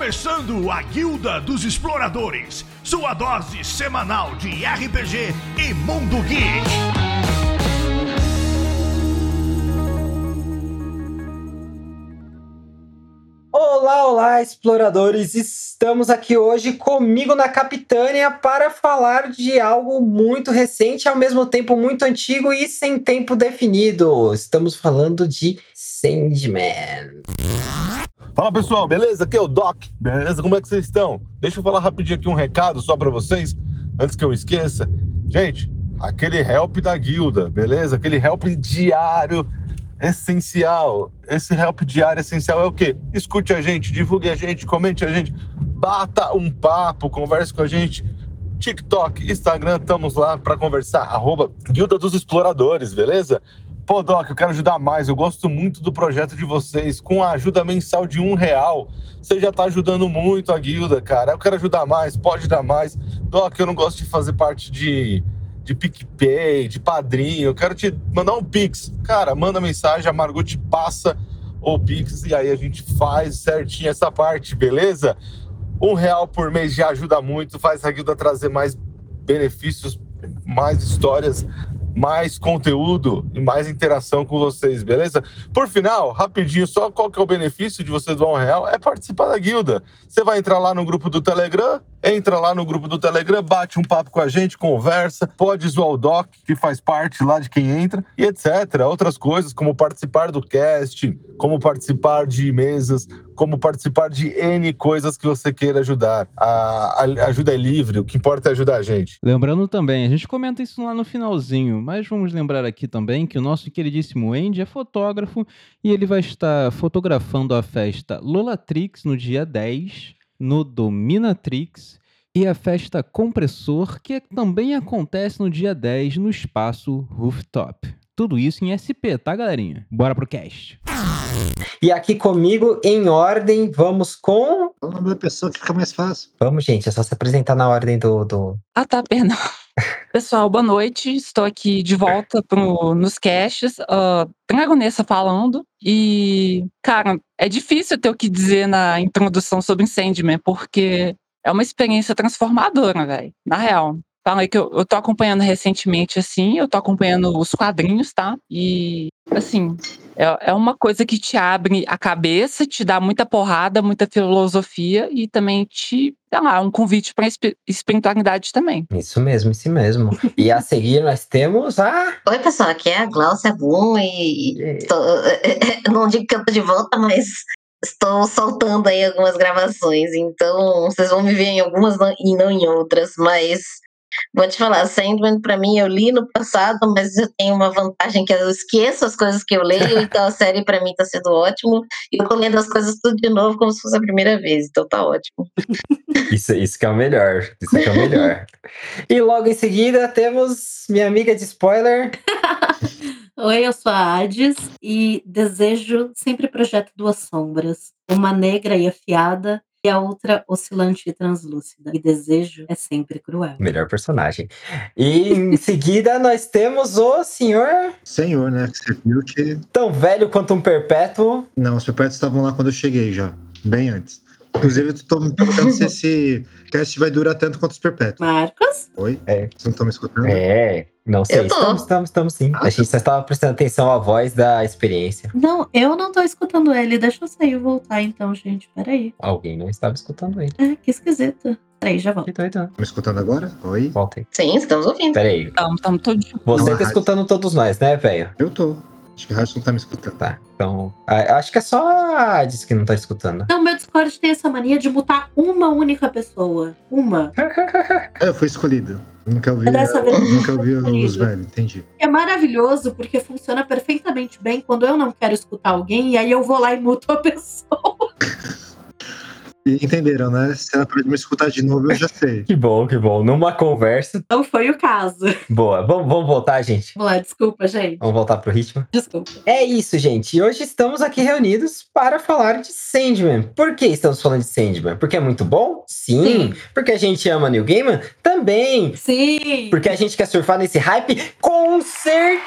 começando a Guilda dos Exploradores, sua dose semanal de RPG e Mundo Geek. Olá, olá, exploradores! Estamos aqui hoje comigo na Capitânia para falar de algo muito recente, ao mesmo tempo muito antigo e sem tempo definido. Estamos falando de Sandman. Fala pessoal, beleza? Aqui é o Doc. Beleza? Como é que vocês estão? Deixa eu falar rapidinho aqui um recado só para vocês, antes que eu esqueça. Gente, aquele help da guilda, beleza? Aquele help diário essencial. Esse help diário essencial é o quê? Escute a gente, divulgue a gente, comente a gente, bata um papo, converse com a gente. TikTok, Instagram, estamos lá para conversar. Arroba Guilda dos Exploradores, beleza? Pô, Doc, eu quero ajudar mais. Eu gosto muito do projeto de vocês. Com a ajuda mensal de um real, você já tá ajudando muito a guilda, cara. Eu quero ajudar mais, pode dar mais. Doc, eu não gosto de fazer parte de, de PicPay, de padrinho. Eu quero te mandar um Pix. Cara, manda mensagem, a Margot te passa o Pix e aí a gente faz certinho essa parte, beleza? Um real por mês já ajuda muito, faz a guilda trazer mais benefícios, mais histórias mais conteúdo e mais interação com vocês, beleza? Por final, rapidinho, só qual que é o benefício de vocês doar um real? É participar da guilda. Você vai entrar lá no grupo do Telegram, entra lá no grupo do Telegram, bate um papo com a gente, conversa, pode zoar o Doc, que faz parte lá de quem entra, e etc. Outras coisas, como participar do cast, como participar de mesas, como participar de N coisas que você queira ajudar. A, a ajuda é livre, o que importa é ajudar a gente. Lembrando também, a gente comenta isso lá no finalzinho, mas vamos lembrar aqui também que o nosso queridíssimo Andy é fotógrafo e ele vai estar fotografando a festa Lolatrix no dia 10, no Dominatrix, e a festa Compressor, que também acontece no dia 10 no espaço Rooftop. Tudo isso em SP, tá, galerinha? Bora pro cast. E aqui comigo, em ordem, vamos com. O nome da pessoa que fica mais fácil. Vamos, gente, é só se apresentar na ordem do. do... Ah, tá, perdão. Pessoal, boa noite. Estou aqui de volta pro, nos caches. Uh, Dragonessa falando. E, cara, é difícil ter o que dizer na introdução sobre Sandman, porque é uma experiência transformadora, velho. Na real. Falei que eu, eu tô acompanhando recentemente, assim, eu tô acompanhando os quadrinhos, tá? E, assim, é, é uma coisa que te abre a cabeça, te dá muita porrada, muita filosofia e também te, sei lá, um convite pra espiritualidade também. Isso mesmo, isso mesmo. E a seguir nós temos a. Oi, pessoal, aqui é a Glaucia Boom e. Tô, não digo que eu tô de volta, mas estou soltando aí algumas gravações, então vocês vão me ver em algumas e não em outras, mas Vou te falar, Sandman, para mim, eu li no passado, mas eu tenho uma vantagem que eu esqueço as coisas que eu leio, então a série para mim tá sendo ótimo. E eu tô lendo as coisas tudo de novo como se fosse a primeira vez, então tá ótimo. Isso, isso que é o melhor. Isso que é o melhor. e logo em seguida temos minha amiga de spoiler. Oi, eu sou a Hades e desejo sempre projeto duas sombras. Uma negra e afiada e a outra oscilante e translúcida. E desejo é sempre cruel. Melhor personagem. E em seguida nós temos o senhor. Senhor, né? Que você viu que. Tão velho quanto um perpétuo. Não, os perpétuos estavam lá quando eu cheguei já, bem antes. Inclusive, eu tô me perguntando se esse cast vai durar tanto quanto os perpétuos. Marcos? Oi? É. Vocês não estão me escutando? É. Não sei, Eu tô. estamos, estamos, estamos sim. Ah, a gente só estava prestando atenção à voz da experiência. Não, eu não tô escutando ele. Deixa eu sair e voltar então, gente. Peraí. Alguém não estava escutando ele. É, que esquisito. Peraí, já volto. Doido. Tá me escutando agora? Oi? Volta aí. Sim, estamos ouvindo. Peraí. Então, estamos todos. Você Não, tá mas- escutando todos nós, né, velho? Eu tô. Acho que o Harrison tá me escutando. Tá. Então. Acho que é só a Hades que não tá escutando. Não, meu Discord tem essa mania de mutar uma única pessoa. Uma. É, eu fui escolhido. Nunca ouvi, Dessa vez- nunca ouvi os velhos, entendi. É maravilhoso porque funciona perfeitamente bem quando eu não quero escutar alguém e aí eu vou lá e muto a pessoa. E entenderam, né? Se ela pode me escutar de novo, eu já sei. Que bom, que bom. Numa conversa. Não foi o caso. Boa. Vamos, vamos voltar, gente? Vamos lá, desculpa, gente. Vamos voltar pro ritmo? Desculpa. É isso, gente. E hoje estamos aqui reunidos para falar de Sandman. Por que estamos falando de Sandman? Porque é muito bom? Sim. Sim. Porque a gente ama Neil Gaiman? Também. Sim. Porque a gente quer surfar nesse hype? Com certeza!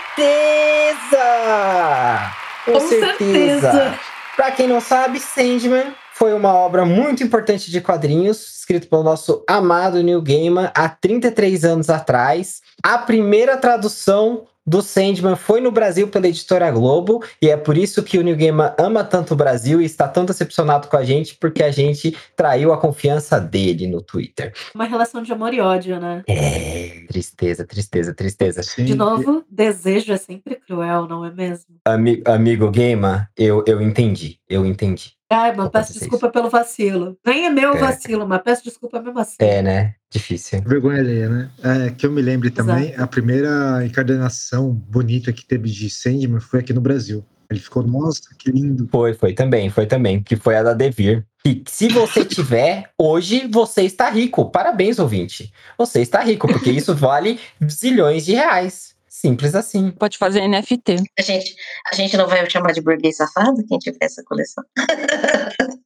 Com, Com certeza. Pra quem não sabe, Sandman foi uma obra muito importante de quadrinhos, escrito pelo nosso amado Neil Gaiman há 33 anos atrás. A primeira tradução do Sandman foi no Brasil pela editora Globo, e é por isso que o Neil Gaiman ama tanto o Brasil e está tão decepcionado com a gente, porque a gente traiu a confiança dele no Twitter. Uma relação de amor e ódio, né? É, tristeza, tristeza, tristeza. Sim. De novo, desejo é sempre cruel, não é mesmo? Ami- amigo Gaiman, eu, eu entendi, eu entendi. Ai, mas peço desculpa pelo vacilo. Nem é meu É. vacilo, mas peço desculpa mesmo assim. É, né? Difícil. Vergonha alheia, né? É, que eu me lembre também, a primeira encadernação bonita que teve de Sandman foi aqui no Brasil. Ele ficou, nossa, que lindo. Foi, foi também, foi também, que foi a da Devir. E se você tiver, hoje você está rico. Parabéns, ouvinte. Você está rico, porque isso vale zilhões de reais. Simples assim. Pode fazer NFT. A gente, a gente não vai chamar de burguês safado quem tiver essa coleção.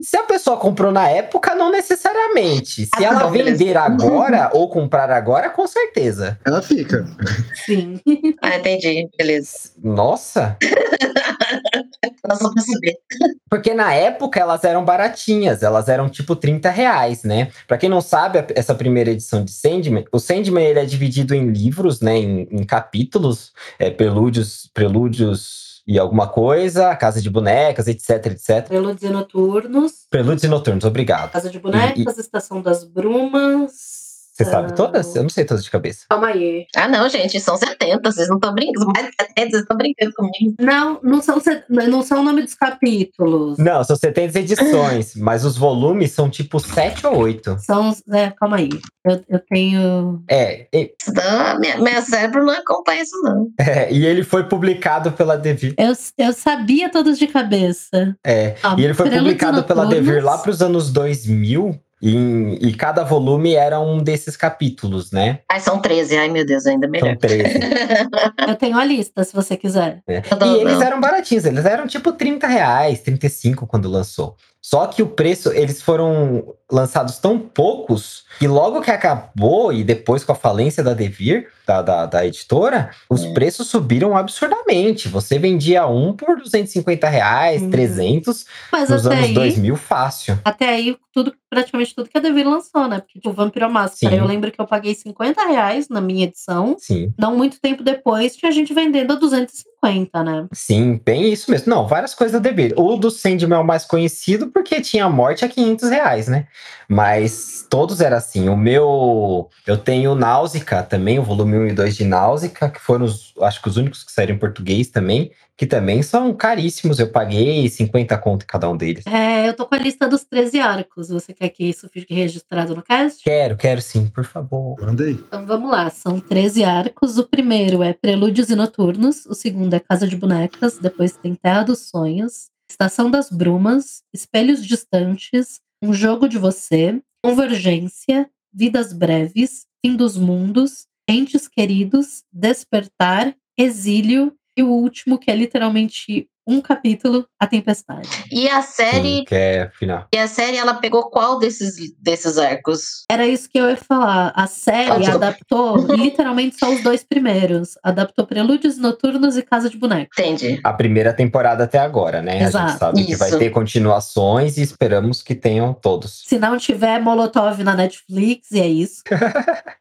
Se a pessoa comprou na época, não necessariamente. Se Ah, ela não, vender agora ou comprar agora, com certeza. Ela fica. Sim. Ah, entendi. Beleza. Nossa, Nós saber. porque na época elas eram baratinhas, elas eram tipo 30 reais, né? Pra quem não sabe, essa primeira edição de Sandman, o Sandman ele é dividido em livros, né? Em, em capítulos, é, prelúdios, prelúdios e alguma coisa, Casa de Bonecas, etc, etc. Prelúdios e Noturnos, Prelúdios e Noturnos, obrigado. Casa de Bonecas, Estação das Brumas. Você sabe ah, todas? Eu não sei todas de cabeça. Calma aí. Ah, não, gente, são 70. Vocês não estão brincando. Mais de 70, vocês estão brincando comigo. Não, não são, não são o nome dos capítulos. Não, são 70 edições, mas os volumes são tipo 7 ou 8. São. É, calma aí. Eu, eu tenho. É, e, Senão, minha, meu cérebro não acompanha isso, não. é, e ele foi publicado pela Devir. Eu, eu sabia todos de cabeça. É, Ah, e ele foi publicado pela. Devir lá para os anos 2000. E, e cada volume era um desses capítulos, né? Ai, são 13. Ai, meu Deus, ainda melhor. São 13. Eu tenho a lista, se você quiser. né? Eu não- E eles eram baratinhos, eles eram tipo 30 reais, 35 quando lançou. Só que o preço, eles foram lançados tão poucos que logo que acabou e depois com a falência da Devir, da, da, da editora, os É. preços subiram absurdamente. Você vendia um por 250 reais, Uhum. 300, Mas nos anos aí, 2000 fácil. até aí, tudo, praticamente tudo que a Devir lançou, né? Porque tipo, Vampiro Máscara, eu lembro que eu paguei 50 reais na minha edição. Sim, Não muito tempo depois, tinha gente vendendo a 250, né? sim, bem isso mesmo. Não, várias coisas da Devir. O do Sandman é o mais conhecido porque tinha a morte a 500 reais, né? Mas todos eram assim. O meu. Eu tenho Náusica também, o volume 1 e 2 de Náusica, que foram os, acho que os únicos que saíram em português também, que também são caríssimos. Eu paguei 50 conto em cada um deles. É, eu tô com a lista dos 13 arcos. Você quer que isso fique registrado no cast? Quero, quero sim, por favor. Manda aí. Então vamos lá, são 13 arcos. O primeiro é Prelúdios e Noturnos, o segundo é Casa de Bonecas, depois tem Terra dos Sonhos, Estação das Brumas, Espelhos Distantes, Um Jogo de Você, Convergência, Vidas Breves, Fim dos Mundos, Entes Queridos, Despertar, Exílio e o último, que é literalmente um capítulo, A Tempestade. E a série. Sim, que é final. E a série, ela pegou qual desses, desses arcos? Era isso que eu ia falar. A série Ah, adaptou literalmente só os dois primeiros. Adaptou Prelúdios Noturnos e Casa de Bonecas. Entendi. A primeira temporada até agora, né? A Exato. gente sabe que vai Isso. ter continuações e esperamos que tenham todos. Se não tiver Molotov na Netflix, e é isso.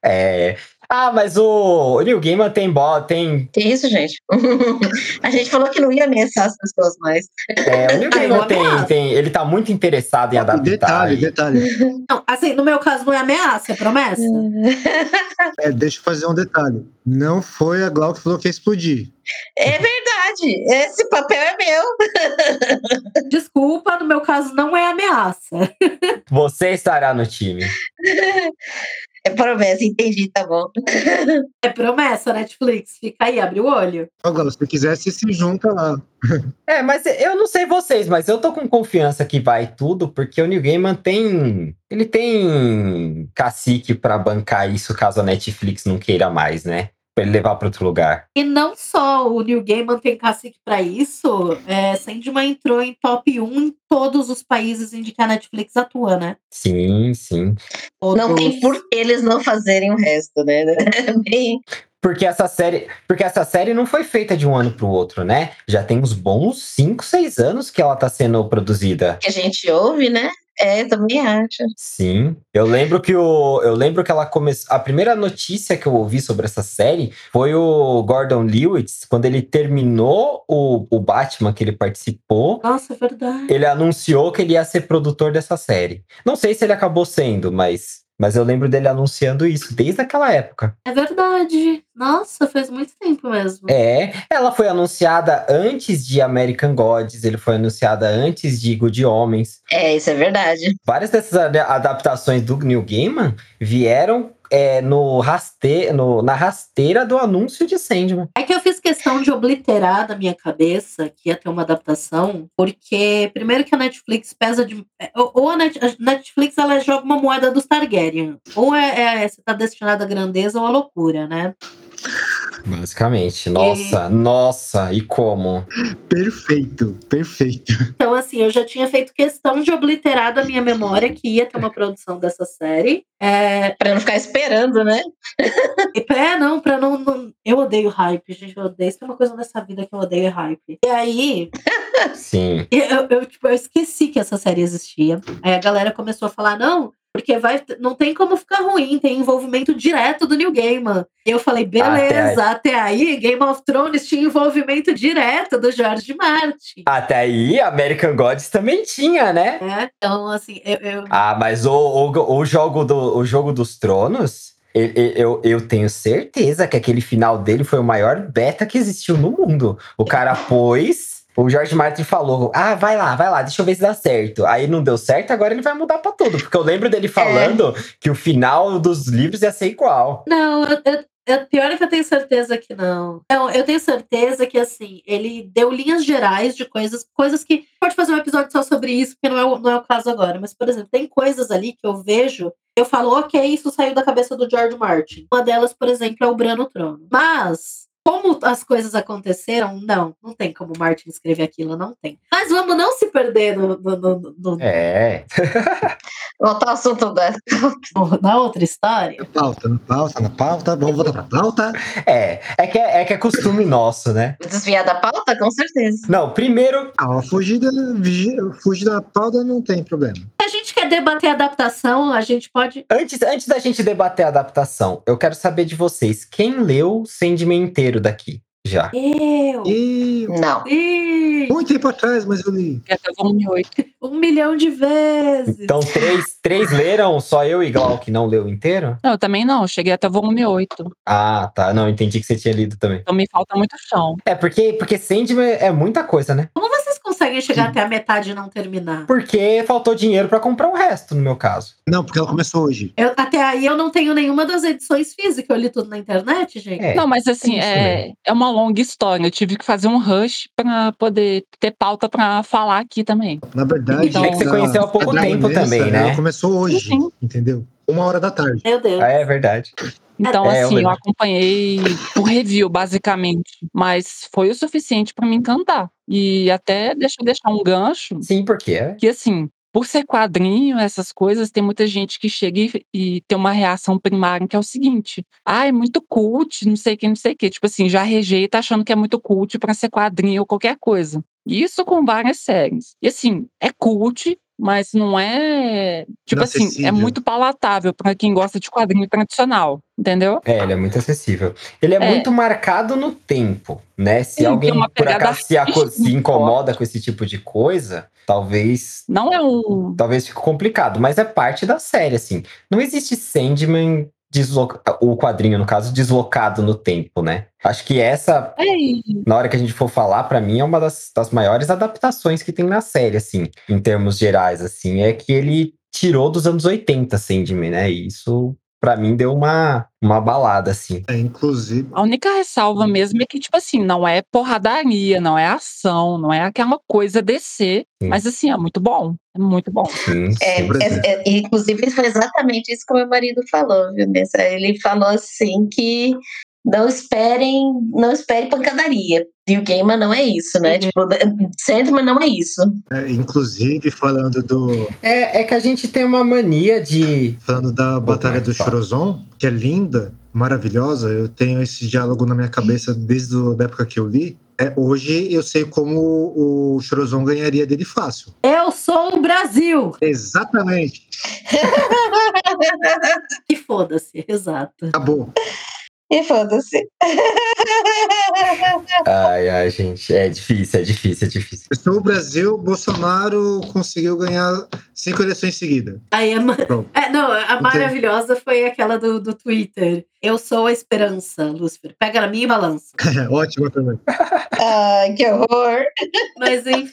É. Ah, mas o, Neil Gaiman tem bola, tem. Que isso, gente? a gente falou que não ia ameaçar as pessoas mais. É, o Neil Ah, Gaiman tem, tem. Ele tá muito interessado em adaptar. detalhe, e- detalhe. Não, assim, no meu caso não é ameaça, é promessa. É, deixa eu fazer um detalhe. Não foi a Glau que falou que ia explodir. É verdade. Esse papel é meu. Desculpa, no meu caso não é ameaça. Você estará no time. É promessa, entendi, tá bom. É promessa, Netflix. Fica aí, abre o olho. Glau, se quiser, você se junta lá. É, mas eu não sei vocês, mas eu tô com confiança que vai tudo, porque o Neil Gaiman tem. Ele tem cacique pra bancar isso caso a Netflix não queira mais, né? Pra ele levar pra outro lugar. E não só o New Gaiman tem cacique pra isso, é, Sandman entrou em top 1 em todos os países em que a Netflix atua, né? Sim, sim. Não tem por que eles não fazerem o resto, né? Bem, porque essa série, porque essa série não foi feita de um ano pro outro, né? Já tem uns bons 5, 6 anos que ela tá sendo produzida. Que a gente ouve, né? É, também acho. Sim. Eu lembro que o eu lembro que ela começou, a primeira notícia que eu ouvi sobre essa série foi o Gordon Lewis, quando ele terminou o, o Batman que ele participou, Nossa, é verdade. ele anunciou que ele ia ser produtor dessa série. Não sei se ele acabou sendo, mas mas eu lembro dele anunciando isso desde aquela época. É verdade. Nossa, faz muito tempo mesmo. É, ela foi anunciada antes de American Gods, ele foi anunciada antes de Good Homens. É, isso é verdade. Várias dessas ad- adaptações do Neil Gaiman vieram é, no raste no, na rasteira do anúncio de Sandman. É que eu fiz questão de obliterar da minha cabeça que ia ter uma adaptação, porque primeiro que a Netflix pesa de. é, Ou a, a Netflix ela joga uma moeda dos Targaryen. Ou é, é você tá destinado à grandeza ou à loucura, né? Basicamente. Nossa, nossa, e como? Perfeito, perfeito. Então, assim, eu já tinha feito questão de obliterar da minha memória que ia ter uma produção dessa série. É, Pra não ficar esperando, né? e pra, não, pra não, não- Eu odeio hype, gente. Eu odeio. Isso é uma coisa nessa vida que eu odeio é hype. E aí, Sim. Eu, eu, tipo, eu esqueci que essa série existia. Aí a galera começou a falar, não, porque vai, não tem como ficar ruim, tem envolvimento direto do New Gaiman. E eu falei, beleza, até aí, Game of Thrones tinha envolvimento direto do George Martin. Até aí, American Gods também tinha, né? né? Então, assim, eu, eu- Ah, mas o, o, o jogo, do, o jogo dos Tronos, eu, eu, eu tenho certeza que aquele final dele foi o maior beta que existiu no mundo. O cara pôs. O George Martin falou: Ah, vai lá, vai lá, deixa eu ver se dá certo. Aí não deu certo, agora ele vai mudar pra tudo. Porque eu lembro dele falando que o final dos livros ia ser igual. Não, eu, eu, eu- pior é que eu tenho certeza que não. Não, eu tenho certeza que, assim, ele deu linhas gerais de coisas, coisas que. Pode fazer um episódio só sobre isso, porque não é, o- não é o caso agora. Mas, por exemplo, tem coisas ali que eu vejo, eu falo, ok, isso saiu da cabeça do George Martin. Uma delas, por exemplo, é o Bran no trono. Mas. Como as coisas aconteceram, não, não tem como o Martin escrever aquilo, não tem. Mas vamos não se perder no, no- no- no- É. Voltar ao assunto da. na outra história. Na pauta, na pauta, na pauta. Vamos voltar pra pauta. É. É que é, é que é costume nosso, né? Desviar da pauta, com certeza. Não, primeiro. Ah, a fugida, vigi- fugir da pauta não tem problema. A gente quer debater adaptação, a gente pode. Antes, antes da gente debater a adaptação, eu quero saber de vocês. Quem leu Sandman inteiro daqui? Já. Eu! E Não. Ih, muito tempo atrás, mas eu li. Que até volume 8. um milhão de vezes. Então, três, três leram, só eu e Glau que não leu inteiro? Não, eu também não. eu Cheguei até volume 8. Ah, tá. Não, entendi que você tinha lido também. Então me falta muito chão. É, porque, porque Sandman é muita coisa, né? Como vocês conseguem chegar até a metade e não terminar? Porque faltou dinheiro pra comprar o resto, no meu caso. Não, porque ela começou hoje. Eu- até aí eu não tenho nenhuma das edições físicas, eu li tudo na internet, gente. É. Não, mas assim, isso é, é uma longa história. Eu tive que fazer um rush pra poder ter pauta pra falar aqui também. Na verdade, Então- É que você conheceu há pouco tempo Dragonessa, também, né? Ela começou hoje, Sim. entendeu? Uma hora da tarde. Meu Deus. Ah, é verdade. Então, É, assim, eu verdade. acompanhei por review, basicamente. Mas foi o suficiente pra me encantar. E até deixa eu deixar um gancho, Sim, porque é. que assim, por ser quadrinho, essas coisas, tem muita gente que chega e, e tem uma reação primária que é o seguinte: ah, é muito cult, não sei o que, não sei o que. Tipo assim, já rejeita achando que é muito cult pra ser quadrinho ou qualquer coisa. Isso com várias séries. E assim, é cult, mas não é. Tipo assim, é muito palatável pra quem gosta de quadrinho tradicional, entendeu? É, ele é muito acessível. Ele é, É. muito marcado no tempo, né? Se Sim, alguém por acaso se, se incomoda com esse tipo de coisa, talvez Não é um. talvez fique complicado, mas é parte da série, assim. Não existe Sandman desloca... o quadrinho, no caso, deslocado no tempo, né? Acho que essa, É, na hora que a gente for falar, pra mim é uma das, das maiores adaptações que tem na série, assim, em termos gerais, assim, é que ele tirou dos anos 80 Sandman, né? E isso pra mim deu uma uma balada assim. É, inclusive, A única ressalva mesmo é que, tipo assim, não é porradaria, não é ação, não é aquela coisa descer. Sim. Mas assim, é muito bom. É muito bom. Sim, É, é, é, inclusive, foi exatamente isso que o meu marido falou, viu, Nessa? Ele falou assim que não esperem, não esperem pancadaria. E o Gaiman não é isso, né? Uhum. Tipo, Sandman não é isso. É, inclusive, falando do. É, é que a gente tem uma mania de. Falando da Batalha do Chorozon, que é linda, maravilhosa, eu tenho esse diálogo na minha cabeça desde a época que eu li. É, hoje eu sei como o Chorozon ganharia dele fácil. Eu sou o Brasil! Exatamente. Que foda-se, exato. Acabou. E foda-se. Ai, ai, gente, é difícil, é difícil, é difícil. Eu sou o Brasil, Bolsonaro conseguiu ganhar cinco eleições seguidas. Aí a, ma- Pronto. é, não, a maravilhosa foi aquela do, do Twitter. Eu sou a esperança, Lúcifer. Pega na minha e balança. É, ótimo também. Ai, que horror. Mas enfim,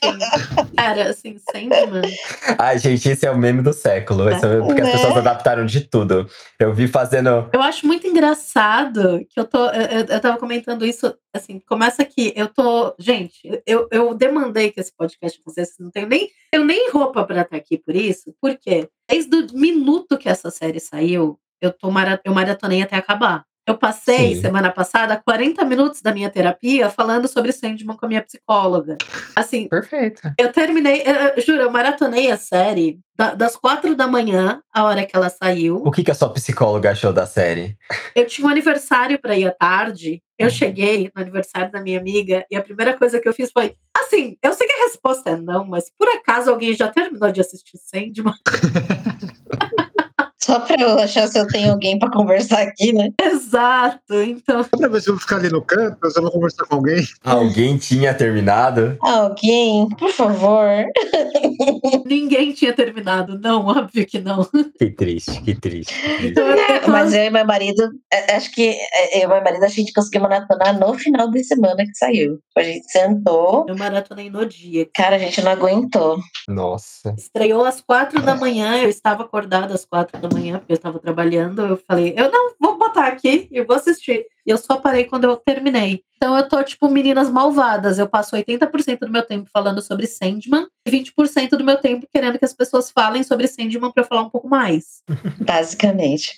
cara, assim, Sandman. Ai, gente, esse é o meme do século. Esse é o meme porque as Né? pessoas adaptaram de tudo. Eu vi fazendo. Eu acho muito engraçado que eu tô. Eu, eu- eu tava comentando isso, assim, começa aqui. Eu tô. Gente, eu, eu demandei que esse podcast acontecesse. Não tenho nem, eu nem roupa pra estar aqui por isso. Por quê? Desde o minuto que essa série saiu, eu, tô mara, eu maratonei até acabar. Eu passei Sim. semana passada 40 minutos da minha terapia falando sobre Sandman com a minha psicóloga. Assim, Perfeito. eu terminei, eu, juro, eu maratonei a série da- das quatro da manhã, a hora que ela saiu. O que, que a sua psicóloga achou da série? Eu tinha um aniversário para ir à tarde. Eu cheguei no aniversário da minha amiga e a primeira coisa que eu fiz foi assim: eu sei que a resposta é não, mas por acaso alguém já terminou de assistir Sandman? Só pra eu achar se eu tenho alguém pra conversar aqui, né? Exato. Então, Só pra ver se eu vou ficar ali no canto, eu só vou conversar com alguém. Alguém tinha terminado? Alguém, por favor. ninguém tinha terminado. Não, óbvio que não. Que triste, que triste. que triste. Então, tô- Mas eu e meu marido, é, acho que é, eu e meu marido a gente conseguiu maratonar no final de semana que saiu. A gente sentou, eu maratonei no dia. cara, a gente não aguentou. Nossa. Estreou às quatro da manhã, eu estava acordada às quatro da manhã, porque eu estava trabalhando. Eu falei, eu não vou botar aqui, eu vou assistir. E eu só parei quando eu terminei. Então eu tô tipo meninas malvadas. Eu passo 80% do meu tempo falando sobre Sandman e 20% do meu tempo querendo que as pessoas falem sobre Sandman para eu falar um pouco mais. Basicamente.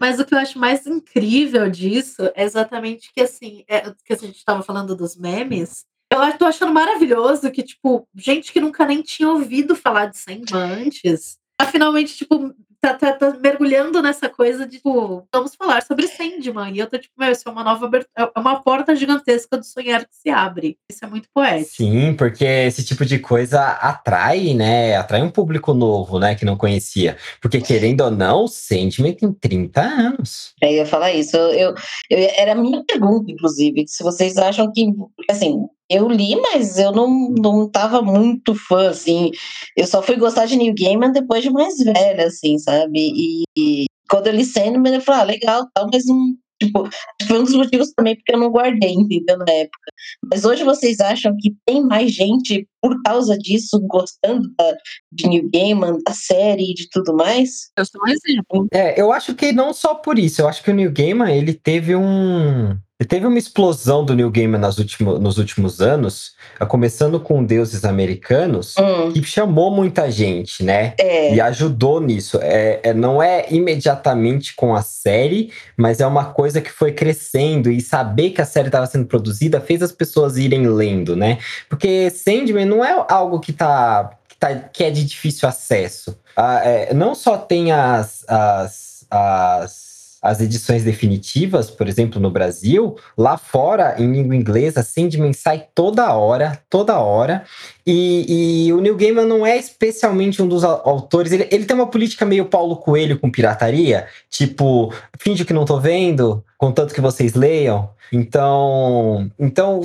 Mas o que eu acho mais incrível disso é exatamente que assim, é, que a gente estava falando dos memes. Eu tô achando maravilhoso que, tipo, gente que nunca nem tinha ouvido falar de Sandman antes, tá finalmente, tipo, tá, tá- tá mergulhando nessa coisa de, tipo, vamos falar sobre Sandman. E eu tô, tipo, meu, isso é uma nova abertura, é uma porta gigantesca do sonhar que se abre. Isso é muito poético. Sim, porque esse tipo de coisa atrai, né? Atrai um público novo, né? Que não conhecia. Porque, querendo ou não, o Sandman tem 30 anos. Eu ia falar isso. Eu, eu, eu- era a minha pergunta, inclusive, se vocês acham que, assim, eu li, mas eu não, não tava muito fã, assim. Eu só fui gostar de New Gaiman depois de mais velha, assim, sabe? E, e quando eu li Sandman, eu falei, ah, legal, tal, mas não. Tipo, acho que foi um dos motivos também porque eu não guardei, entendeu, na época. Mas hoje vocês acham que tem mais gente, por causa disso, gostando da, de New Gaiman, da série e de tudo mais? Eu sou um exemplo. É, eu acho que não só por isso. Eu acho que o New Gaiman, ele teve um... Teve uma explosão do New Gaiman nas último, nos últimos anos, começando com Deuses Americanos, Hum, que chamou muita gente, né? é. E ajudou nisso. É, é- não é imediatamente com a série, mas é uma coisa que foi crescendo e saber que a série estava sendo produzida fez as pessoas irem lendo, né? Porque Sandman não é algo que tá, que, tá, que é de difícil acesso. Ah, é, não só tem as, as, as, as edições definitivas, por exemplo, no Brasil, lá fora, em língua inglesa, Sandman sai toda hora, toda hora. E, e o Neil Gaiman não é especialmente um dos au- autores. Ele, ele tem uma política meio Paulo Coelho com pirataria, tipo, finge que não tô vendo, contanto que vocês leiam. Então, então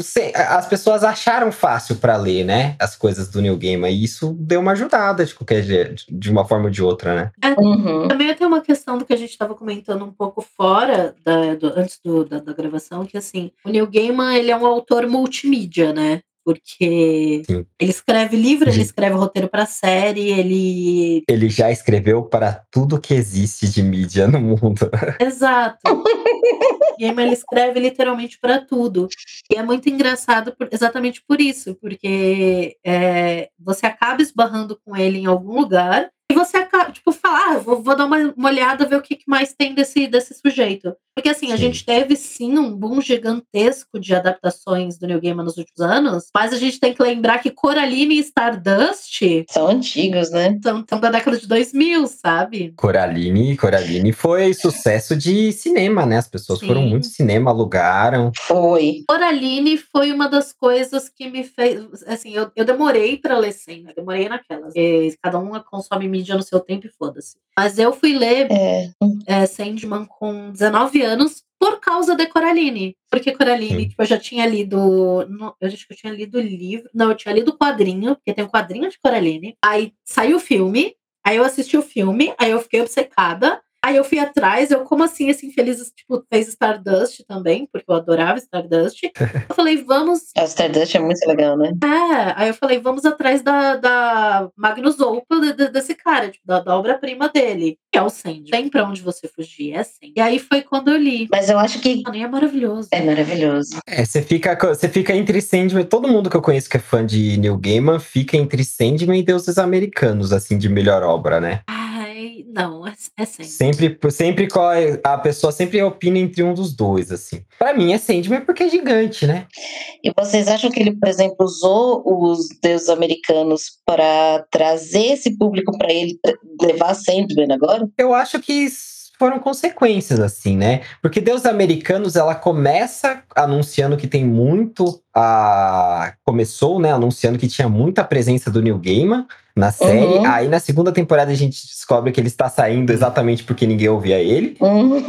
as pessoas acharam fácil para ler, né? As coisas do Neil Gaiman. E isso deu uma ajudada de qualquer jeito, de uma forma ou de outra, né? Uhum. Também tem uma questão do que a gente estava comentando um pouco fora, da, do- antes do- da, da gravação, que assim, o Neil Gaiman ele é um autor multimídia, né? Porque Sim. ele escreve livro, ele Sim. escreve roteiro para série, ele. Ele já escreveu para tudo que existe de mídia no mundo. Exato. Gaiman ele escreve literalmente para tudo. E é muito engraçado por- exatamente por isso, porque é, você acaba esbarrando com ele em algum lugar E você acaba, tipo, falar, ah, vou, vou dar uma, uma olhada, ver o que, que mais tem desse, desse sujeito. Porque assim, a Sim. gente teve sim um boom gigantesco de adaptações do New Gaiman nos últimos anos, mas a gente tem que lembrar que Coraline e Stardust São antigos, né? são, são da década de 2000, sabe? Coraline, Coraline foi sucesso de cinema, né? As pessoas Sim. foram muito cinema, alugaram. Foi. Coraline foi uma das coisas que me fez. Assim, eu, eu demorei pra ler Sandman, eu demorei naquelas. cada um consome mídia no seu tempo e foda-se. Mas eu fui ler É. é, Sandman com 19 anos por causa de Coraline. Porque Coraline, tipo, eu já tinha lido. no- eu acho que eu tinha lido o livro. Não, eu tinha lido o quadrinho, porque tem um quadrinho de Coraline. Aí saiu o filme, aí eu assisti o filme, aí eu fiquei obcecada. Aí eu fui atrás, eu, como assim, esse infeliz, tipo, fez Stardust também, porque eu adorava Stardust. Eu falei, vamos. A Stardust é muito legal, né? É, aí eu falei, vamos atrás da, da Magnus Opus de- de- desse cara, tipo, da, da obra-prima dele, que é o Sandy. Tem pra onde você fugir, é Sandy. E aí foi quando eu li. Mas eu acho que Mano, e é maravilhoso. é maravilhoso. É, você fica, você fica entre Sandman. Todo mundo que eu conheço que é fã de Neil Gaiman fica entre Sandman e Deuses Americanos, assim, de melhor obra, né? Ai, não, é, é Sandy. Sempre, sempre qual é- a pessoa sempre opina entre um dos dois, assim. Pra mim é Sandman porque é gigante, né? E vocês acham que ele, por exemplo, usou os deuses americanos para trazer esse público para ele levar Sandman agora? Eu acho que s- foram consequências, assim, né? Porque Deus Americanos, ela começa anunciando que tem muito. A... Começou, né? Anunciando que tinha muita presença do Neil Gaiman na série. Uhum. Aí na segunda temporada a gente descobre que ele está saindo exatamente porque ninguém ouvia ele. Uhum.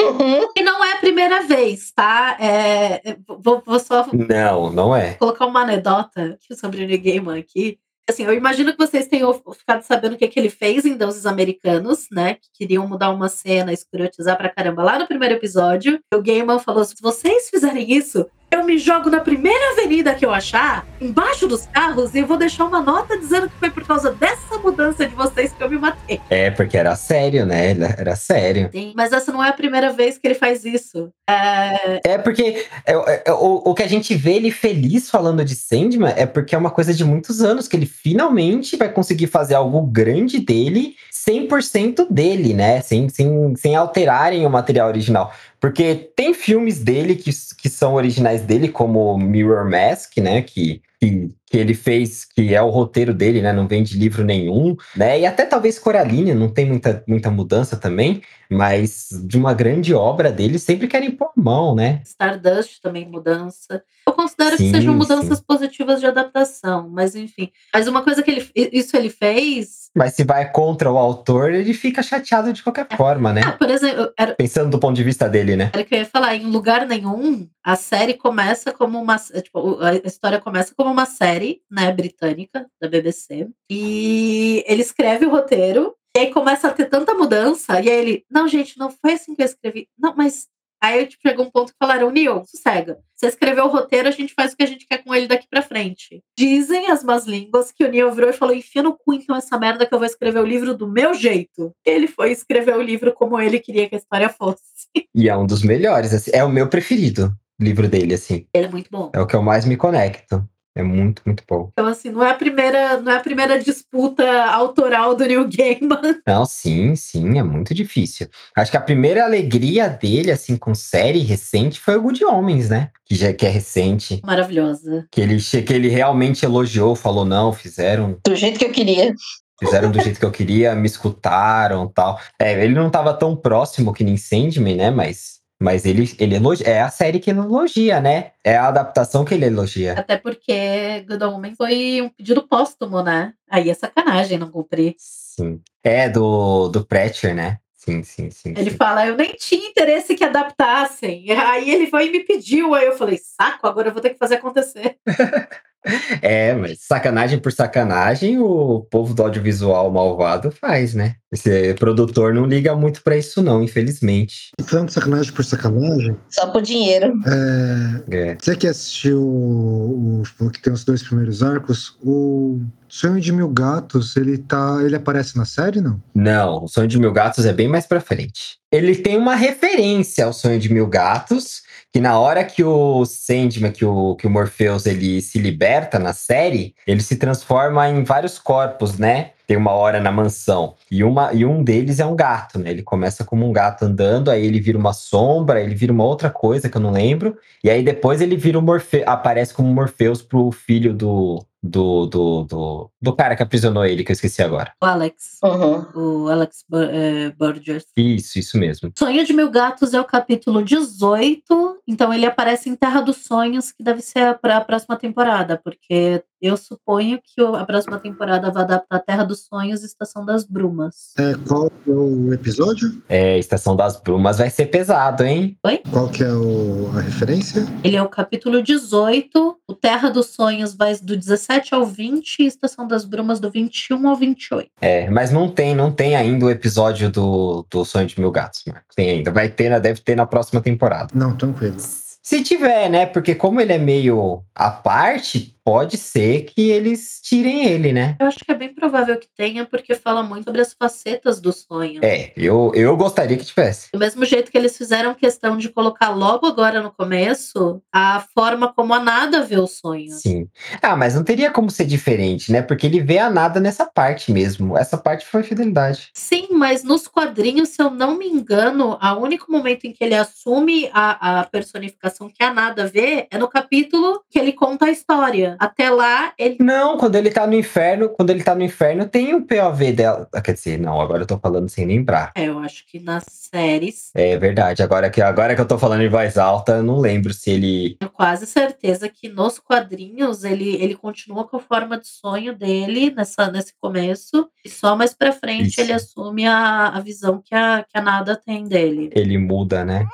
E não é a primeira vez, tá? É, é, vou, vou só Não, não é. colocar uma anedota sobre o Neil Gaiman aqui. Assim, eu imagino que vocês tenham ficado sabendo o que, que ele fez em Deuses Americanos, né? Que queriam mudar uma cena, escrotizar pra caramba lá no primeiro episódio. O Gaiman falou: se vocês fizerem isso, eu me jogo na primeira avenida que eu achar, embaixo dos carros, e eu vou deixar uma nota dizendo que foi por causa dessa mudança de vocês que eu me matei. É, porque era sério, né? Era sério. Sim, mas essa não é a primeira vez que ele faz isso. É, É porque é, é, é, o, o que a gente vê ele feliz falando de Sandman é porque é uma coisa de muitos anos que ele finalmente vai conseguir fazer algo grande dele, 100% dele, né? Sem, sem, sem alterarem o material original. Porque tem filmes dele que, que são originais dele, como Mirror Mask, né? Que, que, que ele fez, que é o roteiro dele, né? Não vem de livro nenhum, né? E até talvez Coraline, não tem muita, muita mudança também, mas de uma grande obra dele sempre querem pôr mão, né? Stardust também mudança. Considero Sim, que sejam mudanças sim. positivas de adaptação, mas enfim. Mas uma coisa que ele, isso ele fez. Mas se vai contra o autor, ele fica chateado de qualquer forma, né? Ah, por exemplo, era, Pensando do ponto de vista dele, né? era o que eu ia falar, em lugar nenhum, a série começa como uma. Tipo, a história começa como uma série, né, britânica, da BBC. E ele escreve o roteiro, e aí começa a ter tanta mudança, e aí ele, não, gente, não foi assim que eu escrevi. Não, mas. Aí tipo, chegou um ponto que falaram, Neil, sossega. Você escreveu o roteiro, a gente faz o que a gente quer com ele daqui pra frente. Dizem as más línguas que o Neil virou e falou: enfia no cu então essa merda que eu vou escrever o livro do meu jeito. Ele foi escrever o livro como ele queria que a história fosse. E é um dos melhores, assim, é o meu preferido livro dele, assim. Ele é muito bom. É o que eu mais me conecto. É muito, muito bom. Então, assim, não é a primeira, não é a primeira disputa autoral do Neil Gaiman. Não, sim, sim, é muito difícil. Acho que a primeira alegria dele, assim, com série recente foi o Good Homens, né? Que já que é recente. Maravilhosa. Que ele, che- que ele realmente elogiou, falou, não, fizeram Do jeito que eu queria. Fizeram do jeito que eu queria, me escutaram tal. É, ele não tava tão próximo que nem Sandman, né? Mas, mas ele, ele elogia. É a série que ele elogia, né? É a adaptação que ele elogia. Até porque Good foi um pedido póstumo, né? Aí é sacanagem não cumprir. Sim. É do, do Pratcher, né? Sim, sim, sim. Ele sim. fala, eu nem tinha interesse que adaptassem. Aí ele foi e me pediu. Aí eu falei, saco, agora eu vou ter que fazer acontecer. É, mas sacanagem por sacanagem, o povo do audiovisual malvado faz, né? Esse produtor não liga muito pra isso, não, infelizmente. E falando de sacanagem por sacanagem, Só por dinheiro. é, É. você que assistiu o, o- que tem os dois primeiros arcos, o Sonho de Mil Gatos, ele tá. Ele aparece na série, não? Não, o Sonho de Mil Gatos é bem mais pra frente. Ele tem uma referência ao Sonho de Mil Gatos, que na hora que o Sandman, que o, que o Morpheus, ele se liberta na série, ele se transforma em vários corpos, né? Tem uma hora na mansão. E, uma, e um deles é um gato, né? Ele começa como um gato andando, aí ele vira uma sombra, ele vira uma outra coisa que eu não lembro. E aí depois ele vira o Morpheus, aparece como Morpheus pro filho do, do, do, do, do cara que aprisionou ele, que eu esqueci agora. O Alex. Uhum. O Alex Bur eh, Burgess. Isso, isso mesmo. Sonho de Mil Gatos é o capítulo 18, então ele aparece em Terra dos Sonhos, que deve ser para a próxima temporada, porque eu suponho que a próxima temporada vai adaptar Terra dos Sonhos e Estação das Brumas. É, qual é o episódio? É, Estação das Brumas vai ser pesado, hein? Qual que é o- a referência? Ele é o capítulo 18, o Terra dos Sonhos vai do 17 ao 20 e Estação das Brumas do 21 ao 28. É, mas não tem, não tem ainda o episódio do, do Sonho de Mil Gatos, Marcos. Tem ainda. Vai ter, né? deve ter na próxima temporada. Não, tranquilo. Se tiver, né? Porque como ele é meio à parte, pode ser que eles tirem ele, né? Eu acho que é bem provável que tenha, porque fala muito sobre as facetas do sonho. É, eu, eu gostaria que tivesse. Do mesmo jeito que eles fizeram questão de colocar logo agora no começo a forma como a nada vê o sonho. Sim. Ah, mas não teria como ser diferente, né? Porque ele vê a nada nessa parte mesmo. Essa parte foi fidelidade. Sim, mas nos quadrinhos, se eu não me engano, o único momento em que ele assume a, a personificação que a nada vê é no capítulo que ele conta a história. Até lá, ele. Não, quando ele tá no inferno, quando ele tá no inferno, tem o POV dela. Ah, Quer dizer, não, agora eu tô falando sem lembrar. É, eu acho que nas séries, É verdade. Agora que, agora que eu tô falando em voz alta, eu não lembro se ele. tenho quase certeza que nos quadrinhos ele, ele continua com a forma de sonho dele nessa, nesse começo, e só mais pra frente Isso. ele assume a, a visão que a, que a nada tem dele. ele muda, né?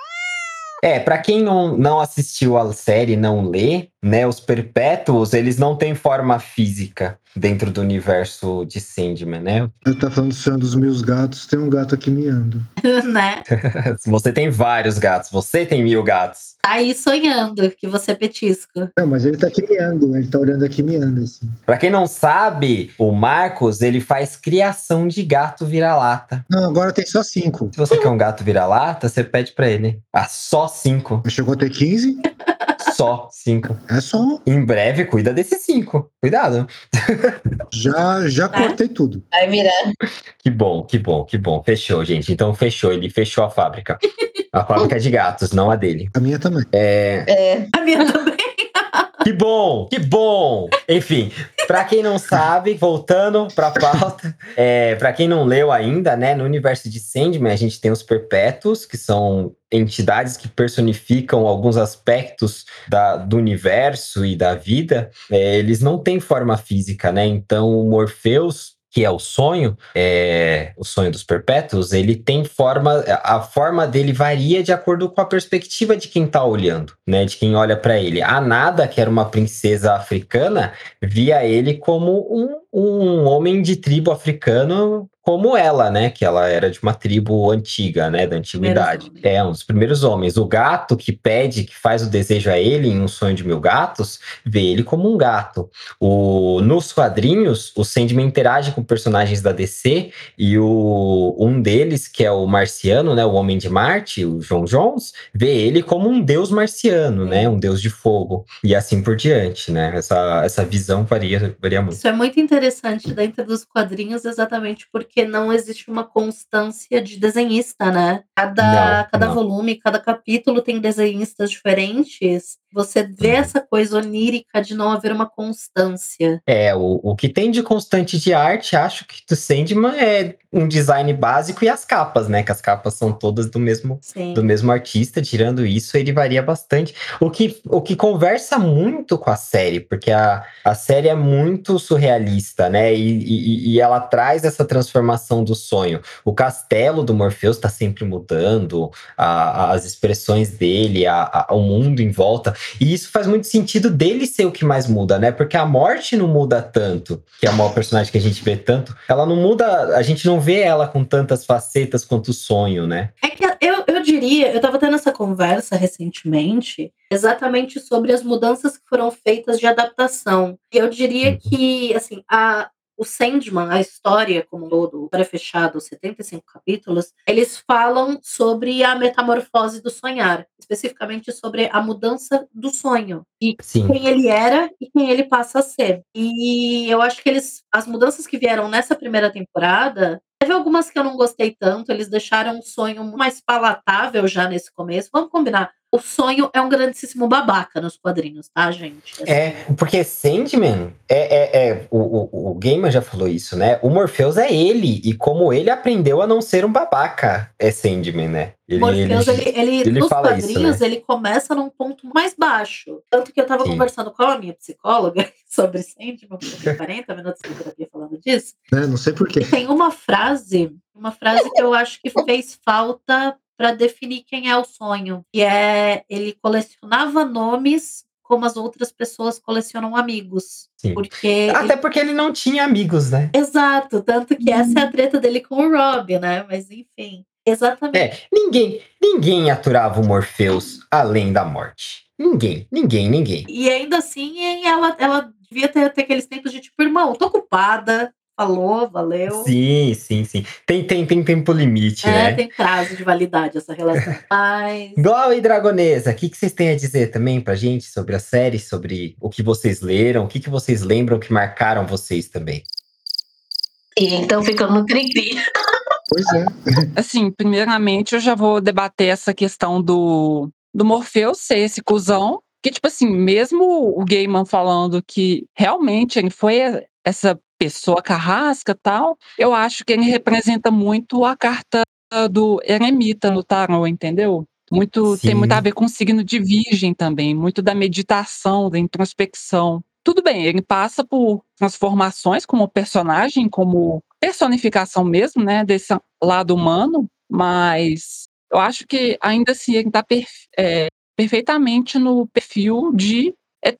É, pra quem não, não assistiu a série, não lê, né? Os perpétuos, eles não têm forma física dentro do universo de Sandman, né? Eu tá falando dos meus gatos, tem um gato aqui miando. né? Você tem vários gatos, você tem mil gatos. Tá aí sonhando que você é petisco. Não, mas ele tá aqui miando, ele tá olhando aqui miando, assim. Pra quem não sabe, o Marcos, ele faz criação de gato vira-lata. Não, agora tem só cinco. Se você quer um gato vira-lata, você pede pra ele. Ah, só cinco. Chegou a ter 15? Só cinco. É só. Em breve, cuida desses cinco. Cuidado. Já, já cortei tudo. Vai virar. Que bom, que bom, que bom. Fechou, gente. Então fechou. Ele fechou a fábrica. A fábrica de gatos, não a dele. A minha também. É. É, A minha também. Que bom, que bom. Enfim, pra quem não sabe, voltando pra pauta, é, para quem não leu ainda, né, no universo de Sandman a gente tem os perpétuos, que são entidades que personificam alguns aspectos da- do universo e da vida. É, eles não têm forma física, né? Então o Morpheus que é o sonho, é, o sonho dos perpétuos, ele tem forma, a forma dele varia de acordo com a perspectiva de quem tá olhando, né? De quem olha para ele. A Nada, que era uma princesa africana, via ele como um, um homem de tribo africano como ela, né? Que ela era de uma tribo antiga, né? Da antiguidade. É, um dos primeiros homens. O gato que pede, que faz o desejo a ele em um sonho de mil gatos, vê ele como um gato. O, nos quadrinhos, o Sandman interage com personagens da DC e o, um deles, que é o Marciano, né? O Homem de Marte, o John Jones, vê ele como um deus marciano, né? Um deus de fogo. E assim por diante, né? Essa, essa visão varia, varia muito. Isso é muito interessante dentro dos quadrinhos, exatamente porque não existe uma constância de desenhista, né? Cada, Não, cada não. volume, cada capítulo tem desenhistas diferentes. Você vê Uhum. essa coisa onírica de não haver uma constância. É, o, o que tem de constante de arte, acho que do Sandman é um design básico e as capas, né? Que as capas são todas do mesmo Sim. do mesmo artista, tirando isso, ele varia bastante. O que, o que conversa muito com a série, porque a, a série é muito surrealista, né? E, e, e ela traz essa transformação transformação do sonho. O castelo do Morpheus está sempre mudando, a, as expressões dele, a, a, o mundo em volta. E isso faz muito sentido dele ser o que mais muda, né? Porque a morte não muda tanto, que é uma personagem que a gente vê tanto. Ela não muda, a gente não vê ela com tantas facetas quanto o sonho, né? É que eu, eu diria, eu estava tendo essa conversa recentemente, exatamente sobre as mudanças que foram feitas de adaptação. E eu diria que, assim, a, o Sandman, a história como um todo, pré-fechado, 75 capítulos, eles falam sobre a metamorfose do sonhar, especificamente sobre a mudança do sonho e Sim. quem ele era e quem ele passa a ser. E eu acho que eles, as mudanças que vieram nessa primeira temporada, teve algumas que eu não gostei tanto, eles deixaram o sonho mais palatável já nesse começo. Vamos combinar, o sonho é um grandíssimo babaca nos quadrinhos, tá, gente? Assim, É, porque Sandman, é, é, é o, o, o Gaiman já falou isso, né? O Morpheus é ele, e como ele aprendeu a não ser um babaca, é Sandman, né? Ele, Morpheus, ele, ele, ele nos fala isso, quadrinhos, né? ele começa num ponto mais baixo. Tanto que eu tava Sim. conversando com a minha psicóloga sobre Sandman, porque tem 40 minutos de terapia falando disso. Né? Não sei porquê. Tem uma frase, uma frase que eu acho que fez falta para definir quem é o sonho, que é ele colecionava nomes como as outras pessoas colecionam amigos. Sim. Porque Até porque ele não tinha amigos, né? Exato, tanto que essa é a treta dele com o Rob, né? Mas enfim, exatamente. É, ninguém, ninguém aturava o Morpheus além da morte. Ninguém, ninguém, ninguém. E ainda assim, ela, ela devia ter, ter aqueles tempos de tipo, irmão, tô ocupada, falou, valeu. Sim, sim, sim. Tem, tem, tem tempo limite, É, né? tem prazo de validade essa relação. Mas. Glau e Dragonesa, o que, que vocês têm a dizer também pra gente sobre a série, sobre o que vocês leram, o que, que vocês lembram que marcaram vocês também? E então ficando no cri-cri. Pois é. Assim, primeiramente eu já vou debater essa questão do, do Morpheus ser esse cuzão. Que, tipo assim, mesmo o Gaiman falando que realmente ele foi essa pessoa carrasca tal, eu acho que ele representa muito a carta do eremita no tarô, entendeu? Muito, tem muito a ver com o signo de virgem também, muito da meditação, da introspecção. Tudo bem, ele passa por transformações como personagem, como personificação mesmo, né, desse lado humano, mas eu acho que ainda assim ele está perfeitamente no perfil de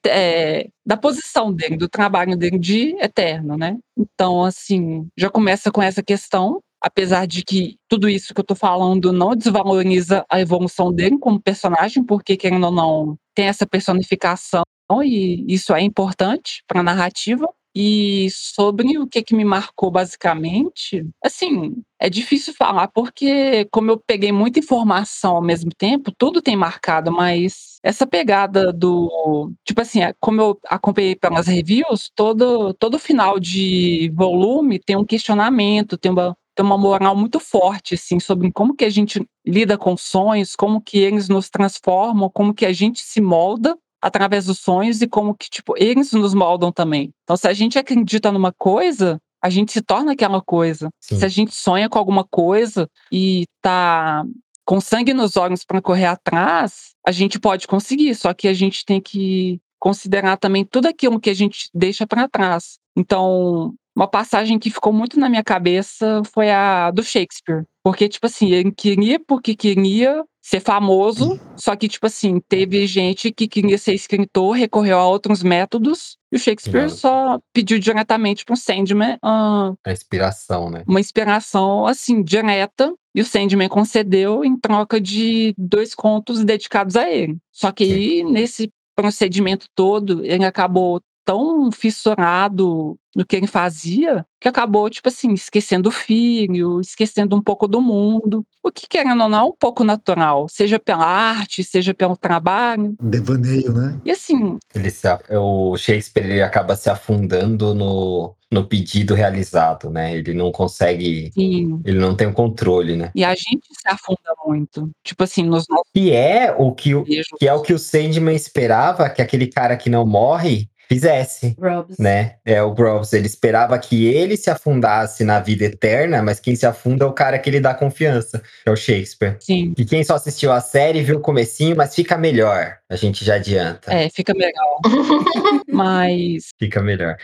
é, da posição dele, do trabalho dele de eterno, né? Então, assim, já começa com essa questão, apesar de que tudo isso que eu tô falando não desvaloriza a evolução dele como personagem, porque querendo ou não, tem essa personificação e isso é importante para a narrativa. E sobre o que, que me marcou basicamente, assim, é difícil falar porque, como eu peguei muita informação ao mesmo tempo, tudo tem marcado, mas essa pegada do. Tipo assim, é, como eu acompanhei pelas reviews, todo, todo final de volume tem um questionamento, tem uma, tem uma moral muito forte, assim, sobre como que a gente lida com sonhos, como que eles nos transformam, como que a gente se molda através dos sonhos e como que, tipo, eles nos moldam também. Então, se a gente acredita numa coisa, a gente se torna aquela coisa. Sim. Se a gente sonha com alguma coisa e tá com sangue nos olhos para correr atrás, a gente pode conseguir, só que a gente tem que considerar também tudo aquilo que a gente deixa para trás. Então, uma passagem que ficou muito na minha cabeça foi a do Shakespeare. Porque, tipo assim, ele queria porque queria ser famoso, só que, tipo assim, teve gente que queria ser escritor, recorreu a outros métodos, e o Shakespeare só pediu diretamente para o Sandman ah, A inspiração, né? uma inspiração, assim, direta, e o Sandman concedeu em troca de dois contos dedicados a ele. Só que Sim. aí, nesse procedimento todo, ele acabou tão fissurado no que ele fazia, que acabou, tipo assim, esquecendo o filho, esquecendo um pouco do mundo. O que, querendo ou não, é um pouco natural, seja pela arte, seja pelo trabalho. Devaneio, né? E assim, Ele se a- o Shakespeare ele acaba se afundando no, no pedido realizado, né? Ele não consegue. sim, Ele não tem o controle, né? e a gente se afunda muito. Tipo assim, nos nossos Que é o que, o- que é o que o Sandman esperava, que aquele cara que não morre fizesse. Robs. Né? É o Groves. Ele esperava que ele se afundasse na vida eterna, mas quem se afunda é o cara que ele dá confiança, que é o Shakespeare. Sim. E quem só assistiu a série viu o comecinho, mas fica melhor. A gente já adianta. É, fica legal. Mas, Fica melhor.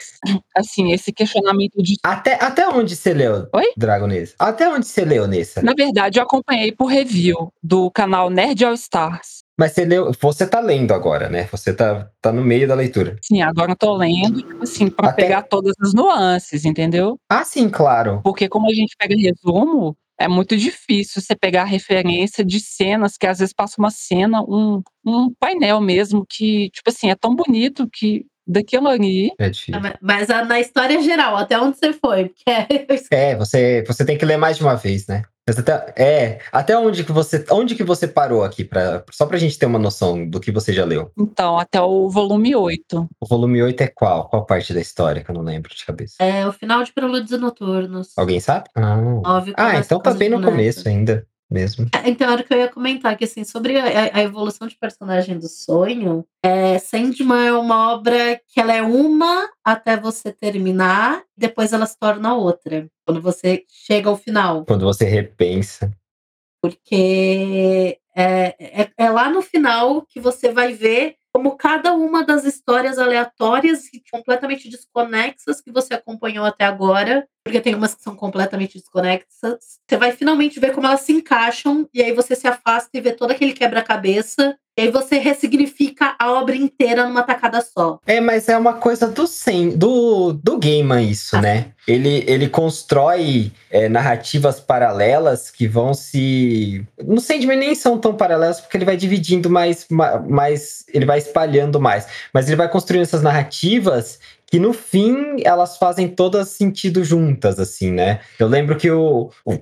assim, esse questionamento de. Até, até onde você leu, Oi? Dragonesa? Até onde você leu nessa? Na verdade, eu acompanhei por review do canal Nerd All Stars. Mas você leu. Você tá lendo agora, né? Você tá, tá no meio da leitura. Sim, agora eu tô lendo, tipo assim, pra Até- pegar todas as nuances, entendeu? Ah, sim, claro. Porque como a gente pega resumo, é muito difícil você pegar a referência de cenas que às vezes passa uma cena, um, um painel mesmo, que, tipo assim, é tão bonito que daquilo ali. É difícil. Mas- na história geral, até onde você foi? Porque É, você, você tem que ler mais de uma vez, né? Mas até, é, até onde que você, onde que você parou aqui para só pra gente ter uma noção do que você já leu. Então, até o volume 8. O volume 8 é qual? Qual parte da história que eu não lembro de cabeça? é o final de Prelúdios Noturnos. Alguém sabe? Ah, Óbvio ah então tá bem no começo ainda, mesmo. É, Então, era o que eu ia comentar, que assim, sobre a, a evolução de personagem do sonho, é, Sandman é uma obra que ela é uma até você terminar, depois ela se torna outra. Quando você chega ao final. Quando você repensa. Porque é, é, é lá no final que você vai ver como cada uma das histórias aleatórias e completamente desconexas que você acompanhou até agora, porque tem umas que são completamente desconexas, você vai finalmente ver como elas se encaixam, e aí você se afasta e vê todo aquele quebra-cabeça, e aí você ressignifica a obra inteira numa tacada só. É, mas é uma coisa do Sen, do, do Gaiman isso, né? Ele, ele constrói é, narrativas paralelas que vão se... No Sandman nem são tão paralelas, porque ele vai dividindo mais, ma- mais... Ele vai espalhando mais. Mas ele vai construindo essas narrativas que no fim elas fazem todas sentido juntas, assim, né? Eu lembro que o, o,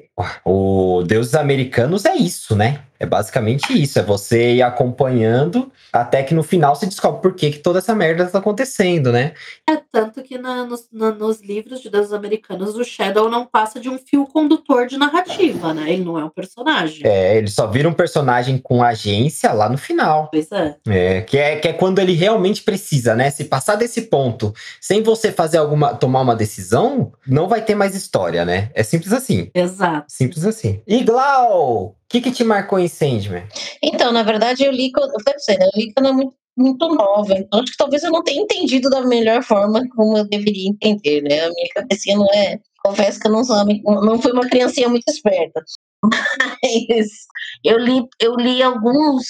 o Deuses Americanos é isso, né? É basicamente isso, é você ir acompanhando até que no final você descobre por que, que toda essa merda tá acontecendo, né? É tanto que na- nos, na- nos livros de deuses americanos, o Shadow não passa de um fio condutor de narrativa, né? Ele não é um personagem. É, ele só vira um personagem com agência lá no final. Pois é. É, que é, que é quando ele realmente precisa, né? Se passar desse ponto sem você fazer alguma, tomar uma decisão, não vai ter mais história, né? É simples assim. Exato. Simples assim. E Glau, o que que te marcou em Sandman? Então, na verdade, eu li, quando- eu falei pra você, né? Eu li quando era muito, muito nova, então acho que talvez eu não tenha entendido da melhor forma como eu deveria entender, né? A minha cabecinha não é. Confesso que eu não, sou, uma- não fui uma criancinha muito esperta. Mas eu li, eu li alguns.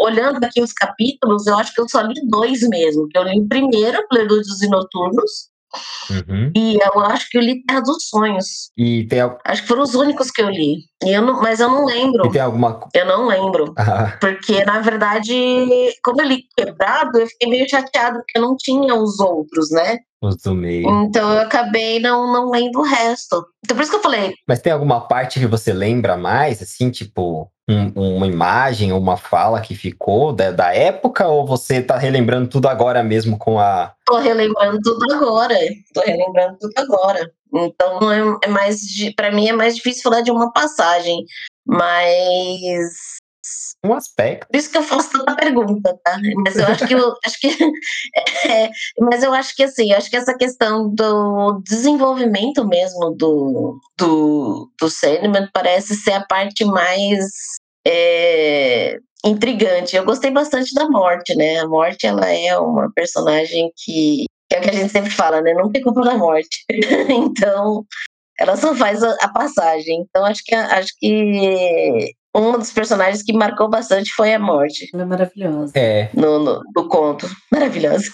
Olhando aqui os capítulos, eu acho que eu só li dois mesmo. Que eu li o primeiro, Prelúdios e Noturnos, Uhum. e eu acho que eu li Terra dos Sonhos. E tem, al- Acho que foram os únicos que eu li. E eu não, mas eu não lembro. e tem alguma. Eu não lembro. Ah, Porque, na verdade, como eu li quebrado, eu fiquei meio chateada, porque eu não tinha os outros, né? os do meio. Então eu acabei não, não lendo o resto. Então por isso que eu falei, Mas tem alguma parte que você lembra mais, assim, tipo, um- uma imagem, uma fala que ficou da, da época, ou você tá relembrando tudo agora mesmo com a. tô relembrando tudo agora. Tô relembrando tudo agora. Então é, é mais. Pra mim é mais difícil falar de uma passagem. Mas. Um aspecto? Por isso que eu faço tanta pergunta, tá? Mas eu acho que eu acho que é, mas eu acho que assim, eu acho que essa questão do desenvolvimento mesmo do do, do Sandman parece ser a parte mais é, intrigante. Eu gostei bastante da morte, né? A morte ela é uma personagem que é o que a gente sempre fala, né? Não tem culpa da morte. então ela só faz a, a passagem. Então acho que acho que um dos personagens que marcou bastante foi a morte Ela é maravilhosa. É, no, no, no conto. Maravilhosa.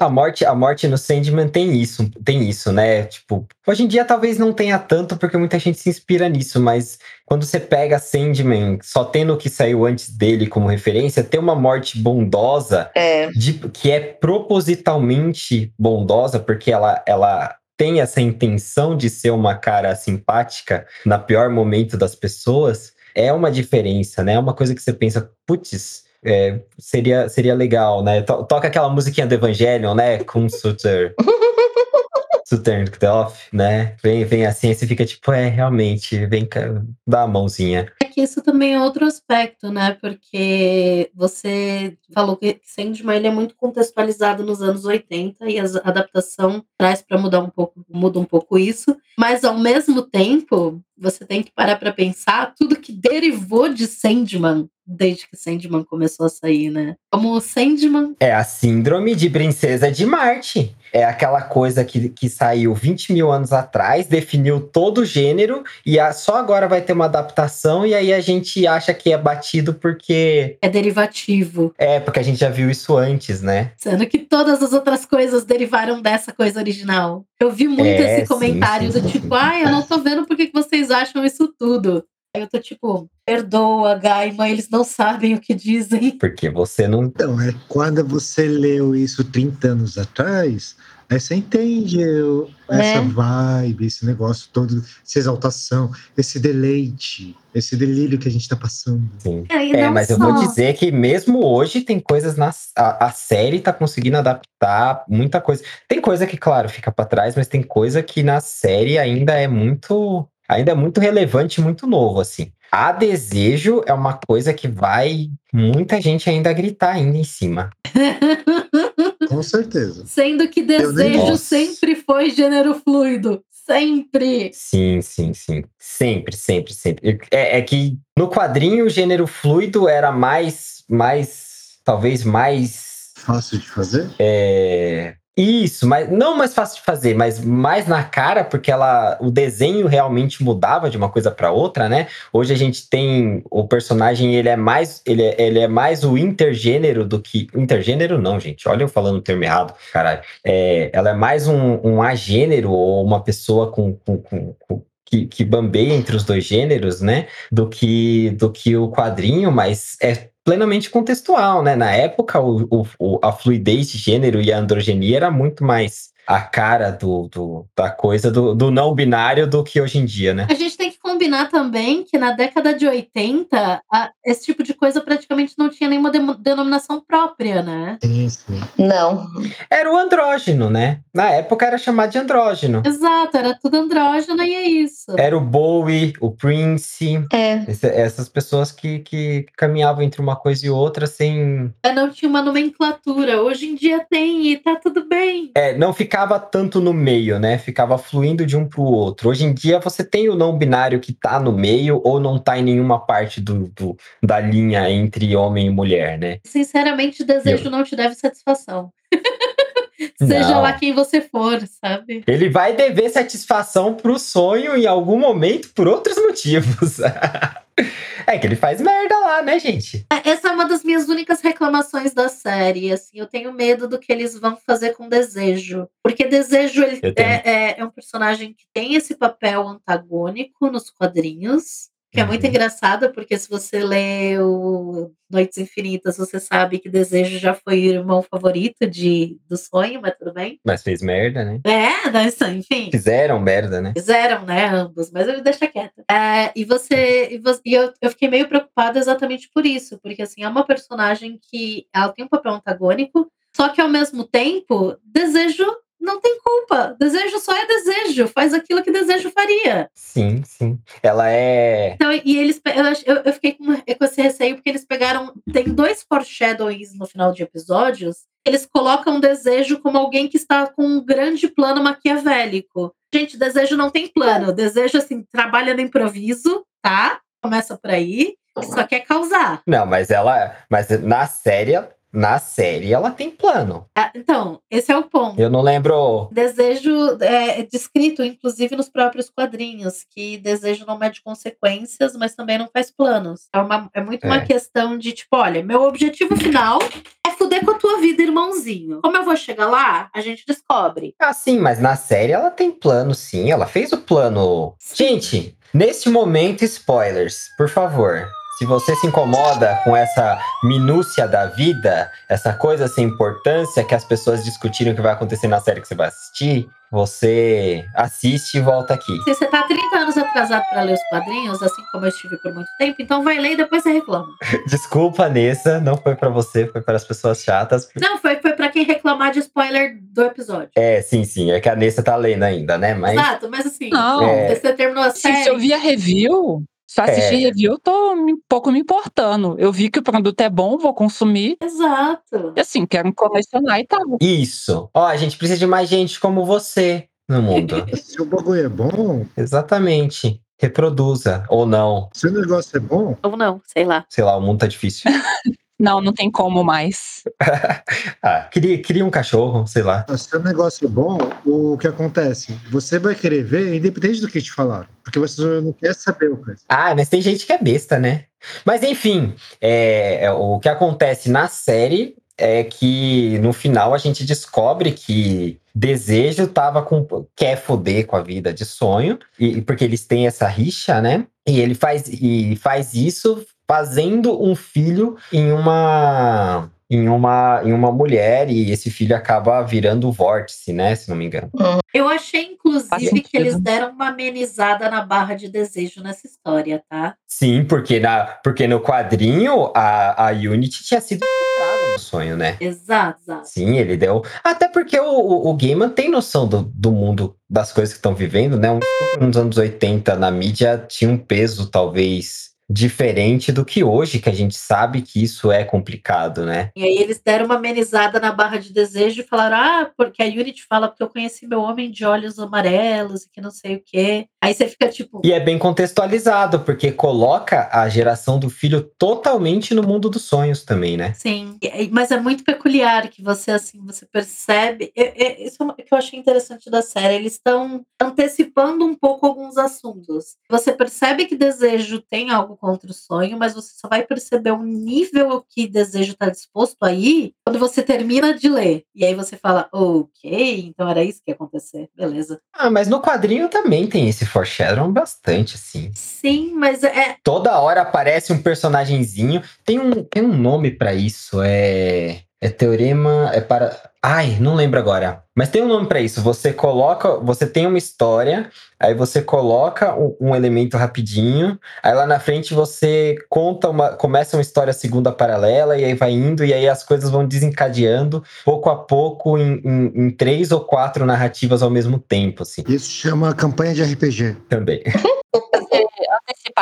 a morte, a morte no Sandman tem isso, tem isso, né? Tipo, hoje em dia talvez não tenha tanto, porque muita gente se inspira nisso, mas quando você pega Sandman, só tendo o que saiu antes dele como referência, ter uma morte bondosa, É, de- que é propositalmente bondosa, porque ela, ela tem essa intenção de ser uma cara simpática na pior momento das pessoas, é uma diferença, né? É uma coisa que você pensa, putz, é, seria, seria legal, né? To- toca aquela musiquinha do Evangelion, né? Com Sutter. it off, né? Vem, vem assim, aí você fica tipo, é, realmente, vem cá, dá a mãozinha. É que isso também é outro aspecto, né? Porque você falou que Sandman ele é muito contextualizado nos anos 80 e a adaptação traz para mudar um pouco, muda um pouco isso, mas ao mesmo tempo, você tem que parar para pensar tudo que derivou de Sandman desde que Sandman começou a sair, né? Como o Sandman. É a síndrome de princesa de Marte. É aquela coisa que, que saiu 20 mil anos atrás, definiu todo o gênero, e a, só agora vai ter uma adaptação, e aí a gente acha que é batido porque. É derivativo. É, porque a gente já viu isso antes, né? Sendo que todas as outras coisas derivaram dessa coisa original. Eu vi muito É, esse comentário sim, sim, do tipo, ai, eu não tô vendo por que vocês acham isso tudo. Aí eu tô tipo, perdoa, Gaima, eles não sabem o que dizem. Porque você não. Então, é quando você leu isso 30 anos atrás, aí você entende o- essa É. vibe, esse negócio todo, essa exaltação, esse deleite, esse delírio que a gente tá passando. Sim. É, É, mas eu só. vou dizer que mesmo hoje tem coisas na a, a série tá conseguindo adaptar muita coisa. Tem coisa que, claro, fica pra trás, mas tem coisa que na série ainda é muito ainda é muito relevante, e muito novo assim. A desejo é uma coisa que vai muita gente ainda gritar ainda em cima. Com certeza. Sendo que desejo sempre foi gênero fluido. Sempre. Sim, sim, sim. Sempre, sempre, sempre. É, é que no quadrinho o gênero fluido era mais, mais, talvez mais Fácil de fazer? É, Isso, mas não mais fácil de fazer, mas mais na cara, porque ela, o desenho realmente mudava de uma coisa para outra, né? Hoje a gente tem o personagem, ele é mais, ele é, ele é mais o intergênero do que intergênero não, gente. Olha eu falando o termo errado, caralho. É, ela é mais um, um agênero ou uma pessoa com, com, com- com- que, que bambeia entre os dois gêneros, né? Do que do que o quadrinho, mas é plenamente contextual, né? Na época, o, o- a fluidez de gênero e a androgenia era muito mais a cara do, do- da coisa do, do não binário do que hoje em dia, né? A gente tem combinar também que na década de 80, a- esse tipo de coisa praticamente não tinha nenhuma demo- denominação própria, né? Sim. Não. Era o andrógeno, né? Na época era chamado de andrógeno. Exato, era tudo andrógeno e é isso. Era o Bowie, o Prince, É. esse- essas pessoas que, que caminhavam entre uma coisa e outra sem. É, Não tinha uma nomenclatura. Hoje em dia tem e tá tudo bem. É, não ficava tanto no meio, né? Ficava fluindo de um pro outro. Hoje em dia você tem o não binário que tá no meio ou não tá em nenhuma parte do, do- da linha entre homem e mulher, né? Sinceramente, desejo não te deve satisfação. Seja Não. lá quem você for, sabe? Ele vai dever satisfação pro sonho em algum momento por outros motivos. é que ele faz merda lá, né, gente? É, Essa é uma das minhas únicas reclamações da série. Assim, eu tenho medo do que eles vão fazer com Desejo. Porque Desejo ele é, é- é um personagem que tem esse papel antagônico nos quadrinhos. Que é muito Uhum. engraçado, porque se você lê o Noites Infinitas, você sabe que Desejo já foi o irmão favorito de, do sonho, mas tudo bem. Mas fez merda, né? É, mas, enfim. Fizeram merda, né? Fizeram, né, ambos, mas eu deixa quieta. É, e você, e, você- e eu, eu fiquei meio preocupada exatamente por isso, porque assim, é uma personagem que ela tem um papel antagônico, só que ao mesmo tempo, desejo não tem culpa. Desejo só é desejo, faz aquilo que desejo faria. Sim, sim. Ela é. Então, e eles, eu, eu, fiquei com, com esse receio porque eles pegaram. Tem dois foreshadowings no final de episódios. Eles colocam desejo como alguém que está com um grande plano maquiavélico. Gente, desejo não tem plano. Desejo, assim, trabalha no improviso, tá? Começa por aí. Só quer causar. Não, mas ela. Mas na série, na série ela tem plano. Ah, Então, esse é o ponto. Eu não lembro. Desejo é descrito, inclusive, nos próprios quadrinhos, que desejo não mede consequências, mas também não faz planos. É, uma- é muito uma É. questão de, tipo, olha, meu objetivo final é fuder com a tua vida, irmãozinho. Como eu vou chegar lá, a gente descobre. Ah, sim, mas na série ela tem plano, sim. Ela fez o plano. Sim. Gente, neste momento, spoilers, por favor. Se você se incomoda com essa minúcia da vida, essa coisa sem importância que as pessoas discutiram que vai acontecer na série que você vai assistir, você assiste e volta aqui. Se você tá 30 anos atrasado para ler os quadrinhos, assim como eu estive por muito tempo, então vai ler e depois você reclama. Desculpa, Nessa, não foi pra você, foi para as pessoas chatas. Não, foi, foi para quem reclamar de spoiler do episódio. É, sim, sim. É que a Nessa tá lendo ainda, né? Mas. Exato, mas assim, Não. É. você terminou a série. se eu vi a review, eu assistir É. review, eu tô um pouco me importando. Eu vi que o produto é bom, vou consumir. Exato. E assim, quero colecionar e tal. Isso. Ó, a gente precisa de mais gente como você no mundo. Se o bagulho é bom, Exatamente. Reproduza. Ou não. se o negócio é bom, Ou não, sei lá. Sei lá, o mundo tá difícil. Não, não tem como mais. ah, cria, cria um cachorro, sei lá. se o negócio é bom, o que acontece? Você vai querer ver, independente do que te falaram. Porque você não quer saber o que Ah, mas tem gente que é besta, né? Mas enfim, é, é, o que acontece na série é que no final a gente descobre que Desejo tava com. quer foder com a vida de sonho, e, porque eles têm essa rixa, né? E ele faz, e faz isso fazendo um filho em uma. Em uma, em uma mulher, e esse filho acaba virando o vórtice, né? Se não me engano. Eu achei, inclusive, que eles deram uma amenizada na barra de desejo nessa história, tá? Sim, porque, na, porque no quadrinho a, a Unity tinha sido no sonho, né? Exato, exato. Sim, ele deu. Até porque o, o, o Gaiman tem noção do, do mundo das coisas que estão vivendo, né? Um nos anos 80 na mídia tinha um peso, talvez, diferente do que hoje, que a gente sabe que isso é complicado, né? E aí eles deram uma amenizada na barra de desejo e falaram: ah, porque a Unity fala que eu conheci meu homem de olhos amarelos e que não sei o quê. Aí você fica tipo. E é bem contextualizado, porque coloca a geração do filho totalmente no mundo dos sonhos também, né? Sim, mas é muito peculiar que você assim, você percebe. isso é uma- que eu achei interessante da série. Eles estão antecipando um pouco alguns assuntos. Você percebe que desejo tem algo contra o sonho, mas você só vai perceber o nível que desejo está disposto aí quando você termina de ler. E aí você fala, ok, então era isso que ia acontecer. Beleza. Ah, mas no quadrinho também tem esse foreshadowing bastante, assim. Sim, mas é. Toda hora aparece um personagemzinho. Tem um, tem um nome pra isso. É. É teorema. É para. Ai, não lembro agora. Mas tem um nome pra isso. Você coloca. Você tem uma história. Aí você coloca um, um elemento rapidinho. Aí lá na frente você conta uma. Começa uma história segunda paralela. E aí vai indo. E aí as coisas vão desencadeando pouco a pouco em, em- em três ou quatro narrativas ao mesmo tempo, assim. Isso chama campanha de RPG. Também.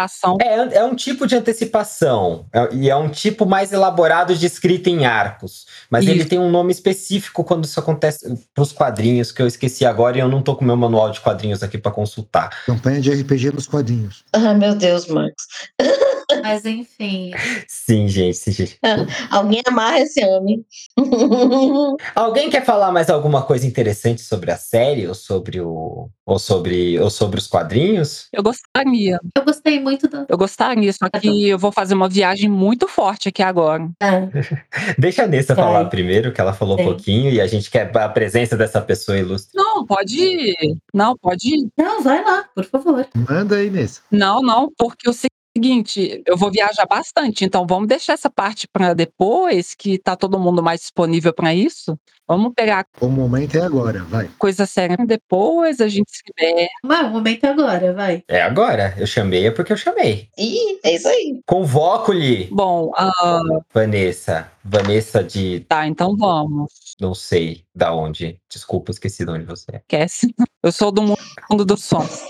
Antecipação. É, é um tipo de antecipação. é- e é um tipo mais elaborado de escrita em arcos. Mas ele Isso. tem um nome específico quando isso acontece pros quadrinhos, que eu esqueci agora e eu não tô com o meu manual de quadrinhos aqui pra consultar. Campanha de RPG nos quadrinhos. Ah, meu Deus, Marcos. Mas enfim. Sim, gente. sim, gente. Alguém amarra esse homem. Alguém quer falar mais alguma coisa interessante sobre a série ou sobre o ou sobre ou sobre os quadrinhos? Eu gostaria. Eu gostei muito da. Eu gostaria, só que eu vou fazer uma viagem muito forte aqui agora. É. Deixa a Nessa Vai. falar primeiro, que ela falou Sim. um pouquinho e a gente quer a presença dessa pessoa ilustre. Não, pode ir. Não, pode ir. Não, vai lá, por favor. Manda aí nesse. Não, não, porque o seguinte, eu vou viajar bastante, então vamos deixar essa parte para depois, que tá todo mundo mais disponível para isso. Vamos pegar O momento é agora, vai. coisa séria depois, a gente se libera. Mas o momento é agora, vai. É agora. Eu chamei é porque eu chamei. Ih, é isso aí. Convoco-lhe, Bom, ah, Vanessa. Vanessa de tá, então vamos. não sei da onde. Desculpa, esqueci de onde você é. Esquece. Eu sou do mundo dos sons.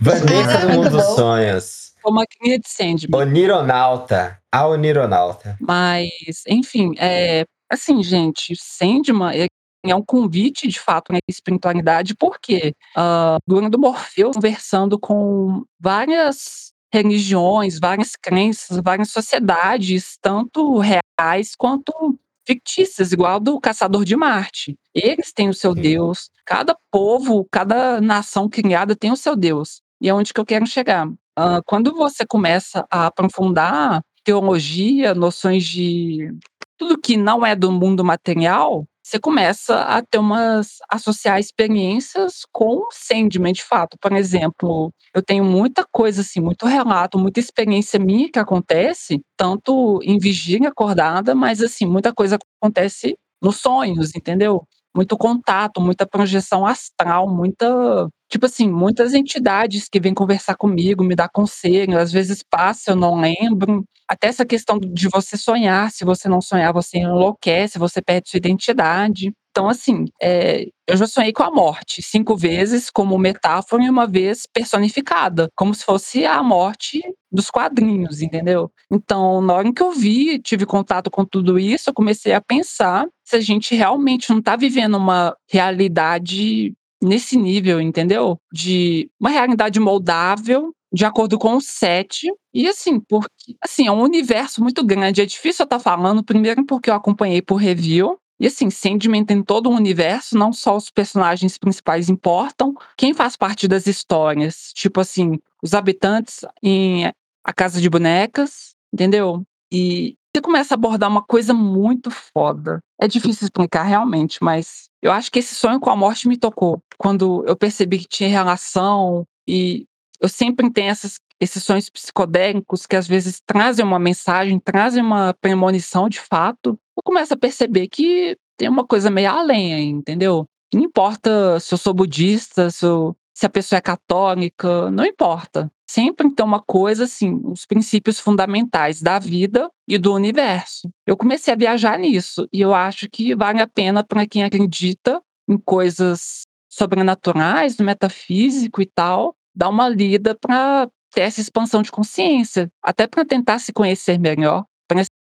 Vanessa Ah, do Mundo dos. Sonhos. Sou uma cria de Sandman. Onironauta. A Onironauta. Mas, enfim, é, assim, gente, Sandman é, é um convite, de fato, na espiritualidade, porque uh, do Morfeu conversando com várias religiões, várias crenças, várias sociedades, tanto reais quanto fictícias, igual do Caçador de Marte. Eles têm o seu Sim. Deus, cada povo, cada nação criada tem o seu Deus. E é onde que eu quero chegar. Ah, quando você começa a aprofundar teologia, noções de tudo que não é do mundo material, você começa a ter umas associar experiências com o Sandman, de fato. Por exemplo, eu tenho muita coisa assim, muito relato, muita experiência minha que acontece, tanto em vigília acordada, mas assim, muita coisa acontece nos sonhos, entendeu? Muito contato, muita projeção astral, muita tipo assim, muitas entidades que vêm conversar comigo, me dar conselho, às vezes passa, eu não lembro. Até essa questão de você sonhar, se você não sonhar, você enlouquece, você perde sua identidade. Então, assim, é, eu já sonhei com a morte cinco vezes como metáfora e uma vez personificada, como se fosse a morte dos quadrinhos, entendeu? Então, na hora que eu vi, tive contato com tudo isso, eu comecei a pensar se a gente realmente não está vivendo uma realidade nesse nível, entendeu? De uma realidade moldável, de acordo com o set. E assim, porque assim, é um universo muito grande. É difícil eu estar tá falando, primeiro porque eu acompanhei por review. E assim, Sandman tem todo um universo, não só os personagens principais importam, quem faz parte das histórias, tipo assim, os habitantes em A Casa de Bonecas, entendeu? E você começa a abordar uma coisa muito foda. É difícil explicar realmente, mas eu acho que esse sonho com a morte me tocou. Quando eu percebi que tinha relação e eu sempre tenho essas, esses sonhos psicodélicos que às vezes trazem uma mensagem, trazem uma premonição de fato. Eu começo a perceber que tem uma coisa meio além, entendeu? Não importa se eu sou budista, se, eu, se a pessoa é católica, não importa sempre tem uma coisa assim, os princípios fundamentais da vida e do universo. Eu comecei a viajar nisso e eu acho que vale a pena para quem acredita em coisas sobrenaturais, no metafísico e tal, dar uma lida para ter essa expansão de consciência, até para tentar se conhecer melhor,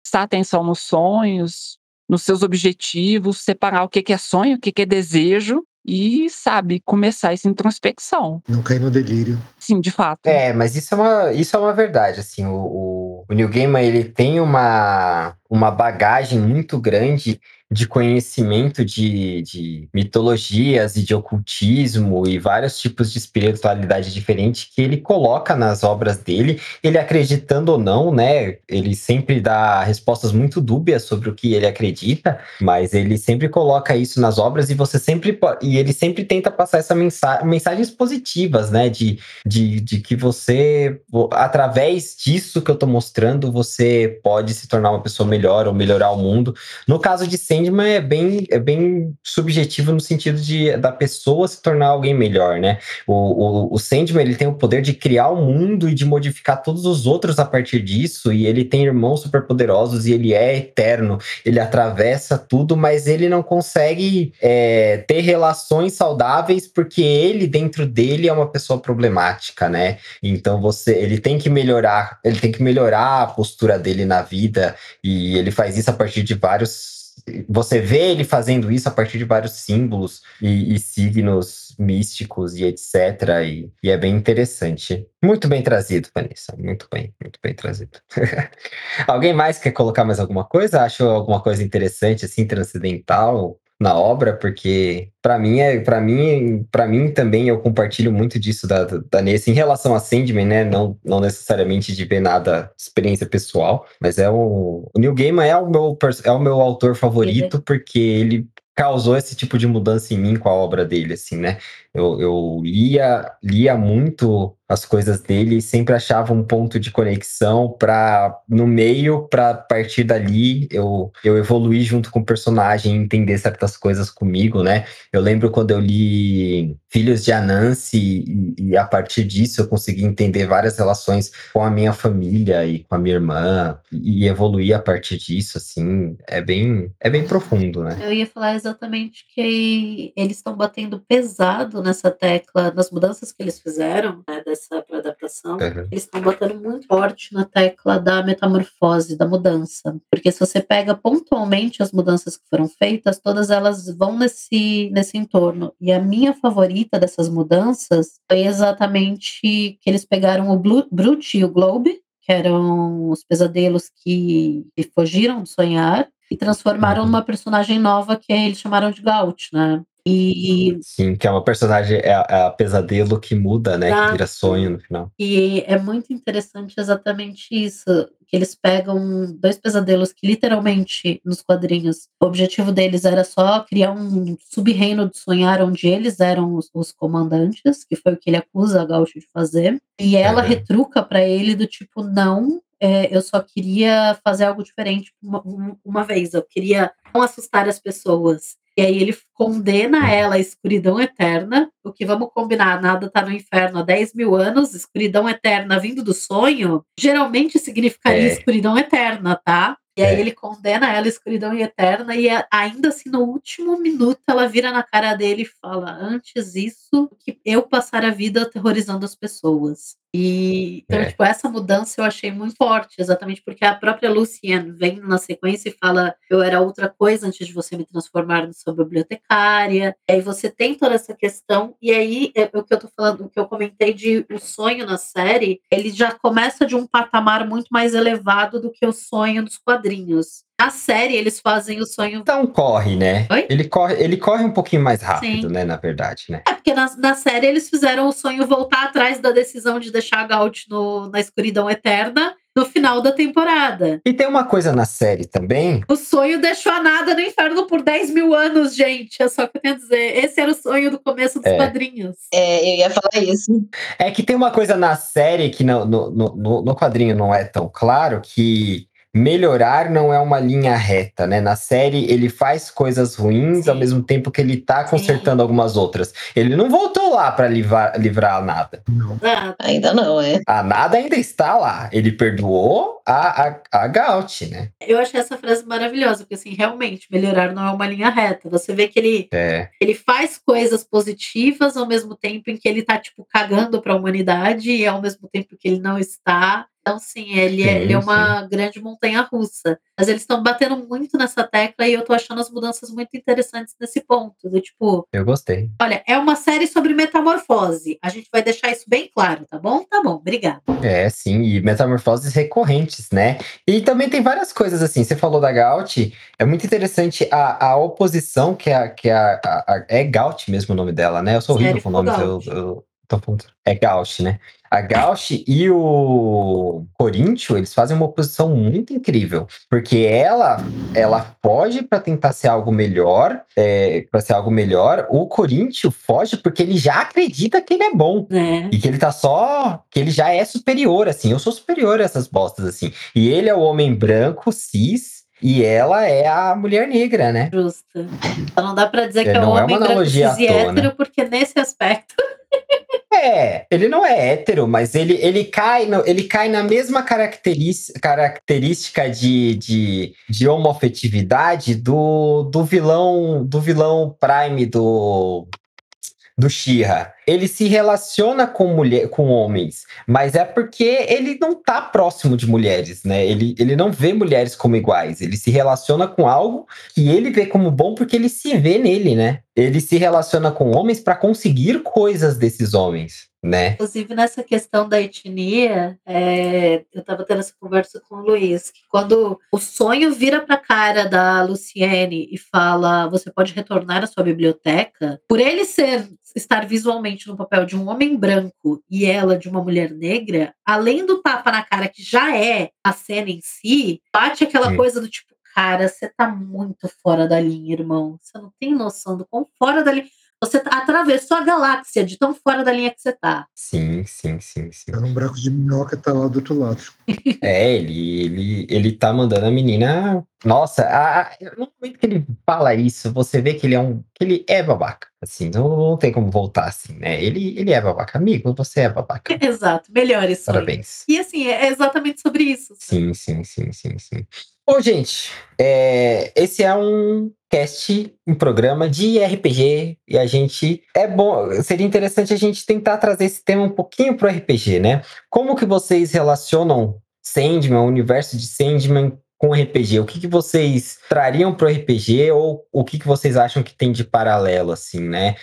prestar atenção nos sonhos, nos seus objetivos, separar o que é sonho, o que é desejo e, sabe, começar essa introspecção. Não cair no delírio. Sim, de fato. É, mas isso é uma, isso é uma verdade, assim, o, o, o New Gamer, ele tem uma, uma bagagem muito grande de conhecimento de, de mitologias e de ocultismo e vários tipos de espiritualidade diferente que ele coloca nas obras dele, ele acreditando ou não, né? Ele sempre dá respostas muito dúbias sobre o que ele acredita, mas ele sempre coloca isso nas obras e você sempre e ele sempre tenta passar essa mensagem, mensagens positivas, né? De, de, de que você, através disso que eu tô mostrando, você pode se tornar uma pessoa melhor ou melhorar o mundo. No caso de Sandman é bem, é bem subjetivo no sentido de da pessoa se tornar alguém melhor, né? O, o, o Sandman ele tem o poder de criar o mundo e de modificar todos os outros a partir disso, e ele tem irmãos superpoderosos e ele é eterno, ele atravessa tudo, mas ele não consegue é, ter relações saudáveis porque ele, dentro dele, é uma pessoa problemática, né? Então você ele tem que melhorar, ele tem que melhorar a postura dele na vida, e ele faz isso a partir de vários você vê ele fazendo isso a partir de vários símbolos e, e signos místicos e etc. E, e, é bem interessante. Muito bem trazido, Vanessa. Muito bem, muito bem trazido. Alguém mais quer colocar mais alguma coisa? Achou alguma coisa interessante, assim, transcendental? Na obra, porque para mim é para mim para mim também eu compartilho muito disso da, da Nessa em relação a Sandman, né? Não, não necessariamente de ver nada experiência pessoal, mas é o, o Neil Gaiman é o meu é o meu autor favorito uhum. porque ele causou esse tipo de mudança em mim com a obra dele, assim, né? Eu, eu lia, lia muito as coisas dele e sempre achava um ponto de conexão para no meio para partir dali eu eu evoluir junto com o personagem entender certas coisas comigo né? Eu lembro quando eu li Filhos de Anansi e, e, a partir disso eu consegui entender várias relações com a minha família e com a minha irmã e, e evoluir a partir disso assim é bem é bem profundo né? Eu ia falar exatamente que eles estão batendo pesado nessa tecla nas mudanças que eles fizeram né, dessa adaptação, uhum. eles estão batendo muito forte na tecla da metamorfose, da mudança. Porque se você pega pontualmente as mudanças que foram feitas, todas elas vão nesse, nesse entorno. E a minha favorita dessas mudanças foi exatamente que eles pegaram o Blue, Brute e o Globe, que eram os pesadelos que, que fugiram de sonhar, e transformaram uhum. numa personagem nova que eles chamaram de Gaut, né? E... Sim, que é uma personagem, é é a pesadelo que muda, né? Que vira sonho no final. E é muito interessante exatamente isso. Que eles pegam dois pesadelos que literalmente nos quadrinhos o objetivo deles era só criar um sub-reino de sonhar onde eles eram os, os, comandantes, que foi o que ele acusa a Gaucho de fazer. E ela retruca para ele do tipo, não, é, eu só queria fazer algo diferente uma, uma, vez. Eu queria não assustar as pessoas. E aí ele condena ela à escuridão eterna, o que vamos combinar, nada tá no inferno há 10 mil anos, escuridão eterna vindo do sonho, geralmente significaria É. escuridão eterna, tá? E aí É. ele condena ela à escuridão eterna e ainda assim no último minuto ela vira na cara dele e fala: "Antes isso que eu passar a vida aterrorizando as pessoas". E então, É. tipo, essa mudança eu achei muito forte, exatamente porque a própria Lucienne vem na sequência e fala: "Eu era outra coisa antes de você me transformar na sua bibliotecária". E aí você tem toda essa questão e aí é o que eu tô falando, o que eu comentei de o sonho na série, ele já começa de um patamar muito mais elevado do que o sonho dos quadrinhos. Na série eles fazem o sonho Então corre, né? Oi? Ele corre, ele corre um pouquinho mais rápido, Sim. né? Na verdade, né? É, porque na, na série eles fizeram o sonho voltar atrás da decisão de deixar a Gaut no, na escuridão eterna no final da temporada. E tem uma coisa na série também. O sonho deixou a nada no inferno por 10 mil anos, gente. É só o que eu tenho a dizer. Esse era o sonho do começo dos É. quadrinhos. É, eu ia falar isso. É que tem uma coisa na série que no, no, no, no quadrinho não é tão claro que melhorar não é uma linha reta, né? Na série ele faz coisas ruins Sim. ao mesmo tempo que ele tá consertando algumas outras. Ele não voltou lá pra livrar, livrar a nada. Ah, Ainda não, é. A nada ainda está lá. Ele perdoou a, a, a Gaut, né? eu achei essa frase maravilhosa, porque assim, realmente, melhorar não é uma linha reta. Você vê que ele É. ele faz coisas positivas ao mesmo tempo em que ele tá, tipo, cagando pra humanidade e ao mesmo tempo que ele não está. Então, sim, ele, é, Sim, ele é uma grande montanha russa. Mas eles estão batendo muito nessa tecla e eu tô achando as mudanças muito interessantes nesse ponto. Do tipo, Eu gostei. olha, é uma série sobre metamorfose. A gente vai deixar isso bem claro, tá bom? Tá bom, obrigada. É, sim, e metamorfoses recorrentes, né? E também tem várias coisas assim. Você falou da Gaut, é muito interessante a, a oposição que, a, que a, a- a- É Gaut mesmo o nome dela, né? Eu sou horrível Série com nomes. Eu, eu tô falando- é Gaut, né? A Gaut e o Corinthians, eles fazem uma oposição muito incrível. Porque ela, ela foge pra tentar ser algo melhor, é, para ser algo melhor. O Corinthians foge porque ele já acredita que ele é bom. Né? E que ele tá só. Que ele já é superior, assim. Eu sou superior a essas bostas, assim. E ele é o homem branco, cis, e ela é a mulher negra, né? Justa. Então não dá pra dizer É, que é um é homem uma branco cis e hétero, porque nesse aspecto É, ele não é hétero, mas ele, ele, cai, no, ele cai na mesma característica, de, de, de homoafetividade do, do vilão do vilão Prime do do Shira. Ele se relaciona com mulher, com homens, mas é porque ele não tá próximo de mulheres, né? Ele, ele não vê mulheres como iguais. Ele se relaciona com algo que ele vê como bom porque ele se vê nele, né? Ele se relaciona com homens para conseguir coisas desses homens, né? Inclusive, nessa questão da etnia, é, eu estava tendo essa conversa com o Luiz, que quando o sonho vira para a cara da Luciene e fala, você pode retornar à sua biblioteca, por ele ser estar visualmente no papel de um homem branco e ela de uma mulher negra, além do tapa na cara que já é a cena em si, bate aquela Sim. coisa do tipo, cara, você tá muito fora da linha, irmão. Você não tem noção do quão fora da linha. Você tá- atravessou a galáxia de tão fora da linha que você tá. Sim, sim, sim, sim. Tá num buraco de minhoca, tá lá do outro lado. É, ele, ele, ele tá mandando a menina. Nossa, a, a- no momento que ele fala isso, você vê que ele é um. que ele é babaca. Assim, não, não tem como voltar assim, né? Ele, ele é babaca. Amigo, você é babaca. Exato, melhor isso. aí. Parabéns. E assim, é exatamente sobre isso. Sim, sim, sim, sim, sim. Bom, gente, é, esse é um cast, um programa de RPG e a gente é bom, seria interessante a gente tentar trazer esse tema um pouquinho pro RPG, né? Como que vocês relacionam Sandman, o universo de Sandman com RPG? O que, que vocês trariam pro RPG ou o que, que vocês acham que tem de paralelo, assim, né?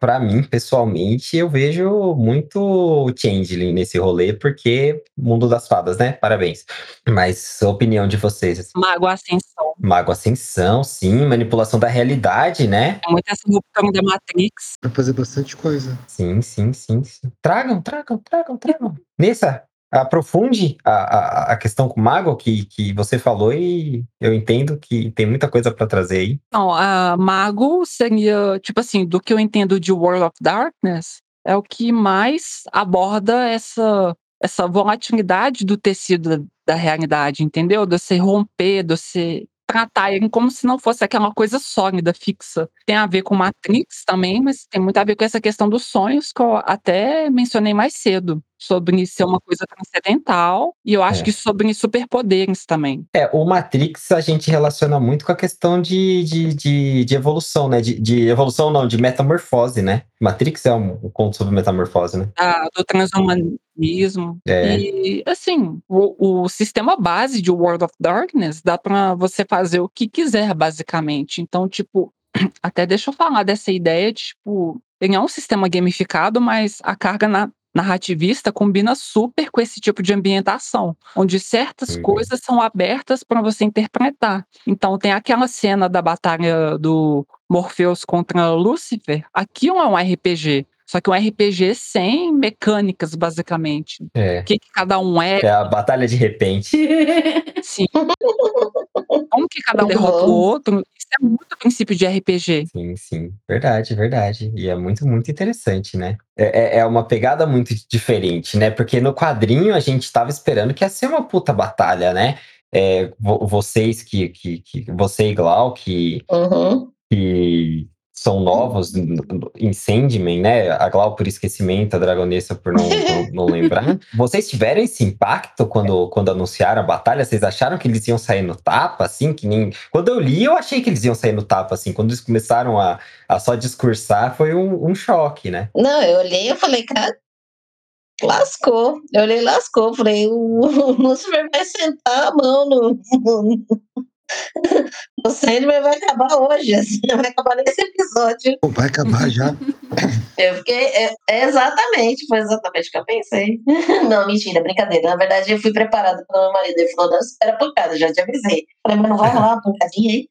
Pra mim, pessoalmente, eu vejo muito Changeling nesse rolê, porque mundo das fadas, né? Parabéns. Mas a opinião de vocês. assim. Mago Ascensão. Mago Ascensão, sim, manipulação da realidade, né? É muito essa ruptura da Matrix. Pra fazer bastante coisa. Sim, sim, sim, sim. Tragam, tragam, tragam, tragam. Nessa, aprofunde a, a, a questão com o mago que, que você falou e eu entendo que tem muita coisa pra trazer aí. A Mago seria, tipo assim, do que eu entendo de World of Darkness, é o que mais aborda essa, essa volatilidade do tecido da, da realidade, entendeu? De você romper, de você tratarem como se não fosse aquela coisa sólida, fixa. Tem a ver com Matrix também, mas tem muito a ver com essa questão dos sonhos que eu até mencionei mais cedo. Sobre ser uma coisa transcendental e eu acho É. que sobre superpoderes também. É, o Matrix a gente relaciona muito com a questão de, de, de, de evolução, né? De, de evolução não, de metamorfose, né? Matrix é um, um conto sobre metamorfose, né? da- do transhumanismo. É. E, assim, o, o sistema base de World of Darkness dá pra você fazer o que quiser, basicamente. Então, tipo, até deixa eu falar dessa ideia de, tipo, ele é um sistema gamificado, mas a carga na- narrativista combina super com esse tipo de ambientação, onde certas Uhum. coisas são abertas para você interpretar. Então, tem aquela cena da batalha do Morpheus contra Lúcifer. Aquilo é um RPG. Só que um RPG sem mecânicas, basicamente. É. O que, que cada um é, É a batalha de repente. sim. Como que cada um derrota o outro. Isso é muito princípio de RPG. Sim, sim. Verdade, verdade. E é muito, muito interessante, né? É, é- é uma pegada muito diferente, né? Porque no quadrinho a gente tava esperando que ia ser uma puta batalha, né? É, vo- vocês que, que, que. Você e Glau, que, Uhum. que são novos em Sandman, né? A Glau por esquecimento, a Dragonessa por não, não, não lembrar. Vocês tiveram esse impacto quando, quando anunciaram a batalha? Vocês acharam que eles iam sair no tapa, assim? Que nem... Quando eu li, eu achei que eles iam sair no tapa, assim. Quando eles começaram a, a só discursar, foi um, um choque, né? Não, eu olhei e falei, cara, lascou. Eu olhei, lascou. Falei, o Lucifer vai sentar a mão no. O Sandman vai acabar hoje, assim, vai acabar nesse episódio. Pô, vai acabar já. Eu fiquei. É, é exatamente, foi exatamente o que eu pensei. Não, mentira, brincadeira. Na verdade, eu fui preparada pelo meu marido. Ele falou: não, espera pancada, já te avisei. Falei, mas não vai rolar uma pancadinha aí?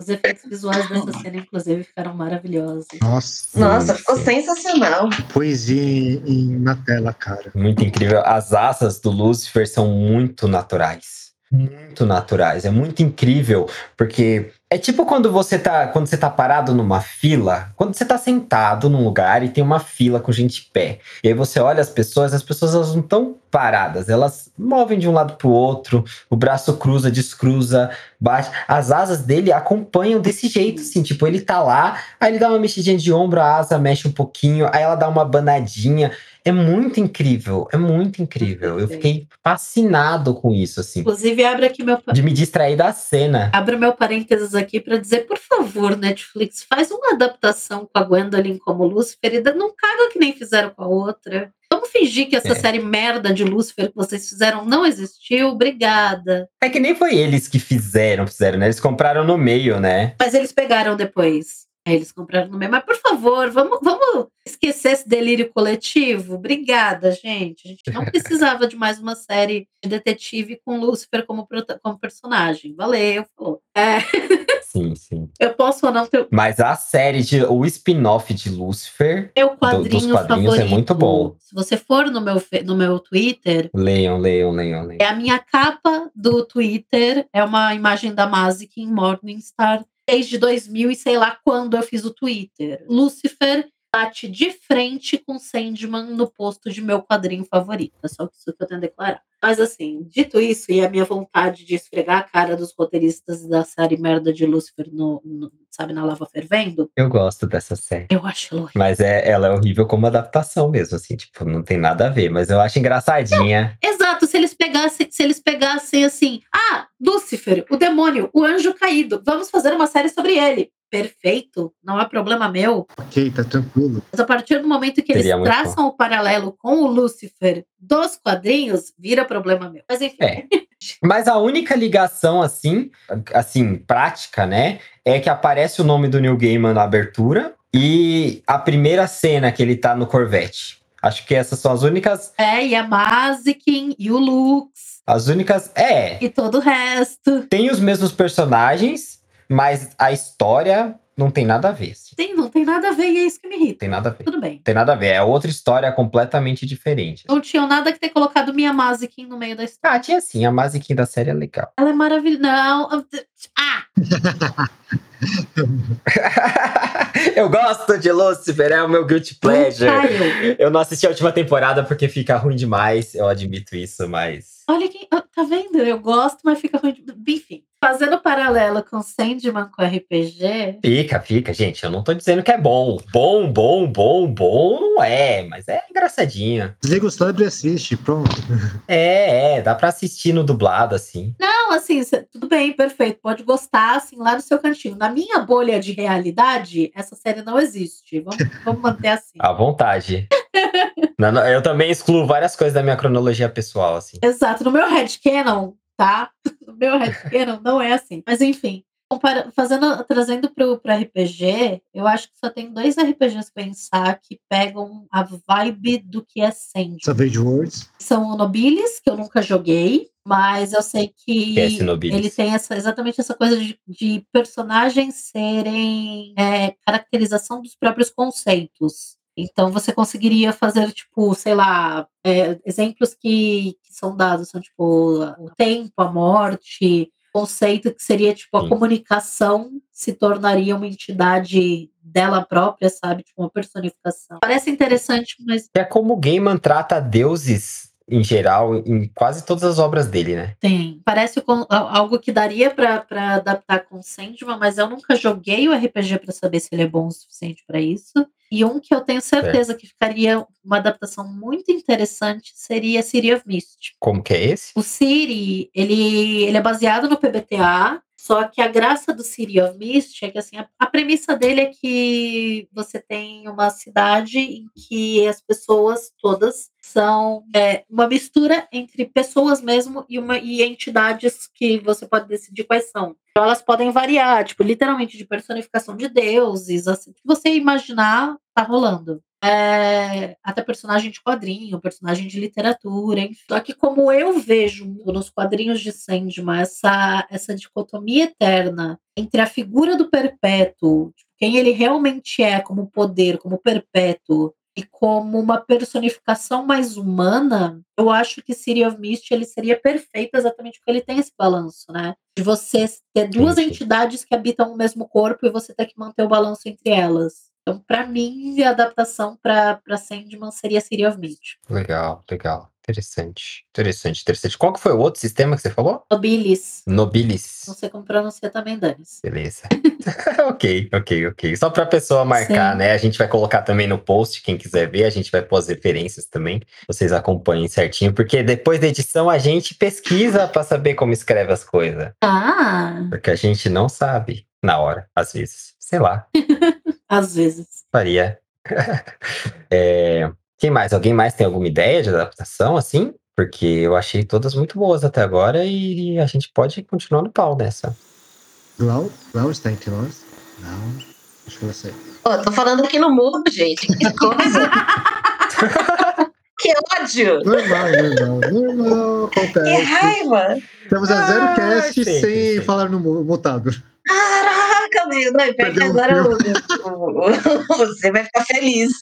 Os efeitos visuais dessa cena, inclusive, ficaram maravilhosos. Nossa, Nossa, ficou sensacional. poesia em- em- na tela, cara. Muito incrível. As asas do Lucifer são muito naturais. Muito naturais. É muito incrível, porque é tipo quando você tá, quando você tá parado numa fila, quando você tá sentado num lugar e tem uma fila com gente pé. E aí você olha as pessoas, as pessoas elas não estão paradas, elas movem de um lado pro outro, o braço cruza, descruza, bate. As asas dele acompanham desse jeito, assim, tipo, ele tá lá, aí ele dá uma mexidinha de ombro, a asa mexe um pouquinho, aí ela dá uma banadinha. É muito incrível, é muito incrível. Eu fiquei fascinado com isso, assim. Inclusive, abre aqui meu, De me distrair da cena. Abro meu parênteses aqui para dizer, por favor, Netflix, faz uma adaptação com a Gwendolyn como Lúcifer e não caga que nem fizeram com a outra. Vamos fingir que essa É. série merda de Lúcifer que vocês fizeram não existiu. Obrigada. É que nem foi eles que fizeram, fizeram, né? Eles compraram no meio, né? Mas eles pegaram depois. Aí eles compraram no meio. Mas, por favor, vamos, vamos esquecer esse delírio coletivo? Obrigada, gente. A gente não precisava de mais uma série de detetive com Lúcifer como, como personagem. Valeu, falou. É, Sim, sim. eu posso ou não ter Mas a série, de, o spin-off de Lucifer, meu quadrinho quadrinhos é favorito. muito bom. Se você for no meu, no meu Twitter, leiam, leiam, leiam, leiam. é a minha capa do Twitter, é uma imagem da Mazik em Morningstar, desde 2000 e sei lá quando eu fiz o Twitter. Lucifer bate de frente com Sandman no posto de meu quadrinho favorito. É só isso que eu tenho a declarar. Mas assim, dito isso, e a minha vontade de esfregar a cara dos roteiristas da série merda de Lucifer no, no- sabe, na lava fervendo, Eu gosto dessa série. eu acho horrível. Mas é, ela é horrível como adaptação mesmo, assim, tipo, não tem nada a ver. Mas eu acho engraçadinha. Exato, se eles pegassem, se eles pegassem assim, ah, Lúcifer, o demônio, o anjo caído, vamos fazer uma série sobre ele. Perfeito, não é problema meu. Ok, tá tranquilo. Mas a partir do momento que eles Seria muito traçam o paralelo com o Lúcifer dos quadrinhos, vira problema meu. Mas enfim, É. Mas a única ligação, assim, assim, prática, né? É que aparece o nome do Neil Gaiman na abertura e a primeira cena que ele tá no Corvette. Acho que essas são as únicas. é, e a Mazikin, e o Lux, As únicas. É. e todo o resto. Tem os mesmos personagens, mas a história não tem nada a ver. assim. Tem, não tem nada a ver e é isso que me irrita. Tem nada a ver. Tudo bem. Tem nada a ver. É outra história completamente diferente. Não tinham nada que ter colocado minha Mazikin no meio da história. Ah, tinha sim. A Mazikin da série é legal. Ela é maravilhosa. Não. Ah! eu gosto de Lucifer, é o meu guilty pleasure. Eu não assisti a última temporada porque fica ruim demais, eu admito isso, mas. Olha quem. ah, Tá vendo? Eu gosto, mas fica ruim. de- Enfim. Fazendo paralelo com Sandman com RPG. Fica, fica, gente. Eu não tô dizendo que é bom. Bom, bom, bom, bom não é, mas é engraçadinho. Desliga o cérebro e assiste, pronto. É, é, dá pra assistir no dublado, assim. Não, assim, cê- tudo bem, perfeito. Pode gostar, assim, lá no seu cantinho. Na minha bolha de realidade, essa série não existe. Vamos, vamos manter assim. À vontade. Não, não, eu também excluo várias coisas da minha cronologia pessoal, assim. Exato. No meu headcanon, tá? No meu headcanon não é assim. Mas enfim. Compara- Fazendo, trazendo pro, pro RPG, eu acho que só tem dois RPGs pensar que pegam a vibe do que é Sandman. Savage Worlds. São o Nobilis, que eu nunca joguei, mas eu sei que Que é ele tem essa, exatamente essa coisa de, de personagens serem é, caracterização dos próprios conceitos. Então você conseguiria fazer, tipo, sei lá, é, exemplos que, que são dados, são tipo o tempo, a morte, conceito que seria tipo a Sim. comunicação se tornaria uma entidade dela própria, sabe? Tipo, uma personificação. Parece interessante, mas É como o Gaiman trata deuses em geral em quase todas as obras dele, né? Tem. Parece com- algo que daria pra adaptar com Sandman, mas eu nunca joguei o RPG pra saber se ele é bom o suficiente pra isso. E um que eu tenho certeza que ficaria uma adaptação muito interessante seria City of Mist. Como que é esse? O City, ele, ele é baseado no PBTA, só que a graça do City of Mist é que assim, a, a premissa dele é que você tem uma cidade em que as pessoas todas são é, uma mistura entre pessoas mesmo e, uma, e entidades que você pode decidir quais são. Então elas podem variar, tipo, literalmente de personificação de deuses, assim, que você imaginar tá rolando. É, até personagem de quadrinho, personagem de literatura, enfim. Só que como eu vejo nos quadrinhos de Sandman essa, essa dicotomia eterna entre a figura do perpétuo, tipo, quem ele realmente é como poder, como perpétuo, e como uma personificação mais humana, eu acho que City of Mist ele seria perfeito exatamente porque ele tem esse balanço, né? De você ter duas sim. entidades que habitam o mesmo corpo e você ter que manter o balanço entre elas. Então, para mim, a adaptação para Sandman seria City of Mist. Legal, legal. Interessante. Interessante, interessante. Qual que foi o outro sistema que você falou? Nobilis. Nobilis. Não sei como pronuncia também, Danis. Beleza. ok, ok, ok. Só pra pessoa marcar, Sim. né? A gente vai colocar também no post, quem quiser ver, a gente vai pôr as referências também. Vocês acompanhem certinho, porque depois da edição a gente pesquisa pra saber como escreve as coisas. Ah, Porque a gente não sabe na hora, às vezes. Sei lá, às vezes. faria. É, Quem mais? Alguém mais tem alguma ideia de adaptação, assim? Porque eu achei todas muito boas até agora e a gente pode continuar no pau nessa. Glau, Glau está entre nós? Não. Acho que ela saiu. Pô, tô falando aqui no mudo, gente. Que coisa. que ódio. Normal, normal, normal. Que Acontece. raiva. Estamos a zero Ah, cast sei, sem sei. falar no mu- mutado. Meu. Não, e pior que agora o- o- o- você vai ficar feliz.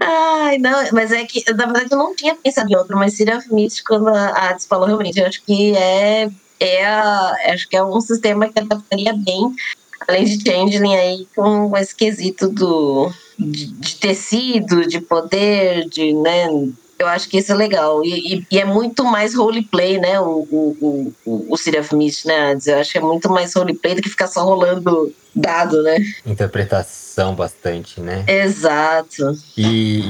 Ai, não, mas é que, na verdade, eu não tinha pensado em outro, mas of Mist, quando a Ades falou, realmente, eu acho que é, é, a- acho que é um sistema que adaptaria bem, além de Changeling aí, com esse quesito do, de, de tecido, de poder, de, né, eu acho que isso é legal. E, e- e é muito mais roleplay, né? O, o, o, o, City of Mist, né? Eu acho que é muito mais roleplay do que ficar só rolando dado, né? Interpretação bastante, né? Exato. E,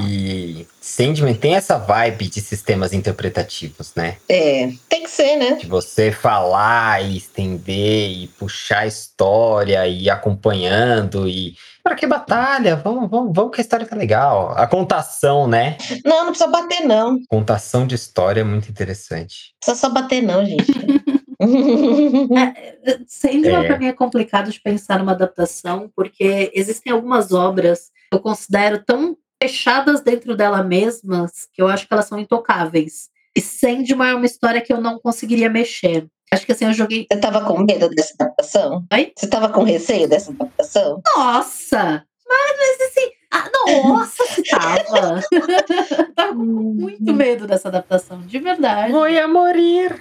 e Sandman tem essa vibe de sistemas interpretativos, né? É, tem que ser, né? De você falar e estender e puxar a história e ir acompanhando e. Pra que batalha? Vamos, vamos, vamos que a história tá legal. A contação, né? Não, não precisa bater, não. Não Contação de história é muito interessante. precisa só bater, não, gente. É, Sandman É. para mim é complicado de pensar numa adaptação, porque existem algumas obras que eu considero tão fechadas dentro dela mesmas que eu acho que elas são intocáveis. E Sandman é uma história que eu não conseguiria mexer. Acho que assim, eu joguei. Você tava com medo dessa adaptação? Oi? Você tava com receio dessa adaptação? Nossa! Mas, mas assim. Ah, nossa, se tava! tava com muito medo dessa adaptação, de verdade. Vou a morir.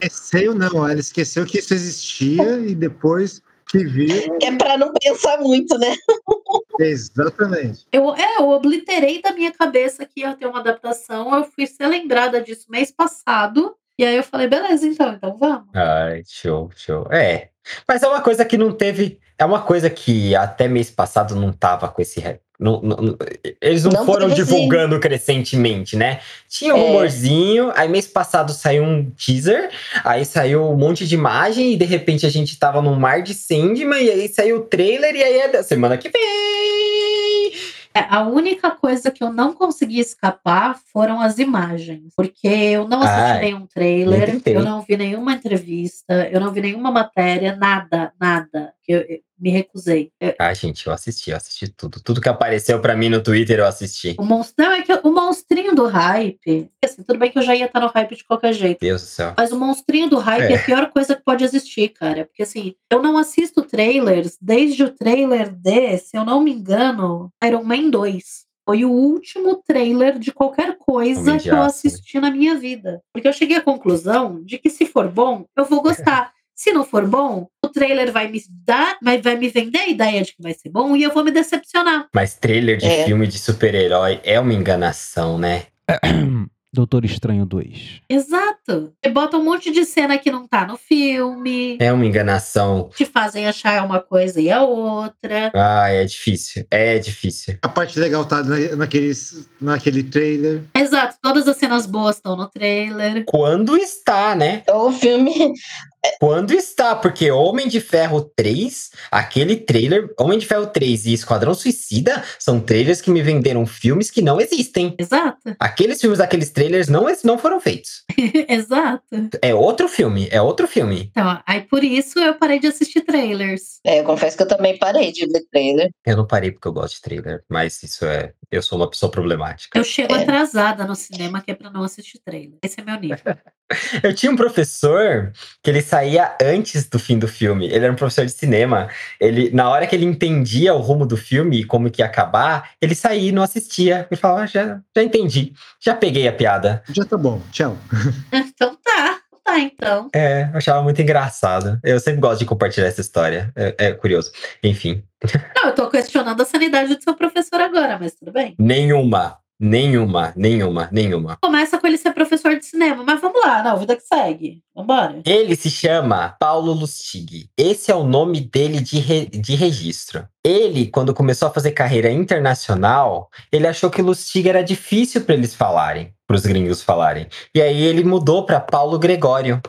Esqueceu, não. Ela esqueceu que isso existia e depois que viu. É pra não pensar muito, né? Exatamente. Eu, é, eu obliterei da minha cabeça que ia ter uma adaptação. Eu fui ser lembrada disso mês passado. E aí eu falei, beleza, então, então vamos. Ai, show, show. É. Mas é uma coisa que não teve. É uma coisa que até mês passado não tava com esse. não- não- eles não, Não foram teve, sim. divulgando crescentemente, né? Tinha um É. rumorzinho, aí mês passado saiu um teaser, aí saiu um monte de imagem, e de repente a gente tava num mar de Sandman, e aí saiu o trailer, e aí é da semana que vem. É, a única coisa que eu não consegui escapar foram as imagens. Porque eu não assisti Ai, nenhum trailer, eu não vi nenhuma entrevista, eu não vi nenhuma matéria, nada, nada. Eu me recusei. Eu- Ah, gente, eu assisti, eu assisti tudo. Tudo que apareceu pra mim no Twitter eu assisti. o monstro, não, é que o monstrinho do hype. Assim, tudo bem que eu já ia estar no hype de qualquer jeito. Deus do céu. Mas o monstrinho do hype é. É. a pior coisa que pode existir, cara. Porque assim, eu não assisto trailers desde o trailer de, se eu não me engano, Iron Man 2. Foi o último trailer de qualquer coisa que eu assisti na minha vida. Porque eu cheguei à conclusão de que se for bom, eu vou gostar. Se não for bom, trailer vai me dar, vai, vai me vender a ideia de que vai ser bom e eu vou me decepcionar. Mas trailer de É. filme de super-herói é uma enganação, né? Doutor Estranho 2. Exato. E bota um monte de cena que não tá no filme, É uma enganação. te fazem achar uma coisa e a outra. Ah, é difícil. É difícil. A parte legal tá na- naqueles, naquele trailer. Exato, todas as cenas boas estão no trailer. Quando está, né? O filme. Quando está, porque Homem de Ferro 3, aquele trailer, Homem de Ferro 3 e Esquadrão Suicida são trailers que me venderam filmes que não existem. Exato, Aqueles filmes daqueles trailers não, não foram feitos. exato. É outro filme, é outro filme. Então, aí por isso eu parei de assistir trailers. É, eu confesso que eu também parei de ver trailer. Eu não parei porque eu gosto de trailer, mas isso é. Eu sou uma pessoa problemática. Eu chego É. atrasada no cinema que é pra não assistir trailer. Esse é meu nível. Eu tinha um professor que ele saía antes do fim do filme. Ele era um professor de cinema. Ele, na hora que ele entendia o rumo do filme e como que ia acabar, ele saía e não assistia. Ele falava, "Ah, já, já entendi, já peguei a piada. Já tá bom, tchau. Então tá, tá então. É, eu achava muito engraçado. Eu sempre gosto de compartilhar essa história. É, é curioso. Enfim, Não, eu tô questionando a sanidade do seu professor agora, mas tudo bem. nenhuma, nenhuma, nenhuma, nenhuma. Começa com ele ser professor de cinema, mas vamos lá, não, vida que segue. Vambora. Ele se chama Paulo Lustig. Esse é o nome dele de, re- de registro. Ele, quando começou a fazer carreira internacional, ele achou que Lustig era difícil para eles falarem, para os gringos falarem. E aí ele mudou para Paulo Gregório.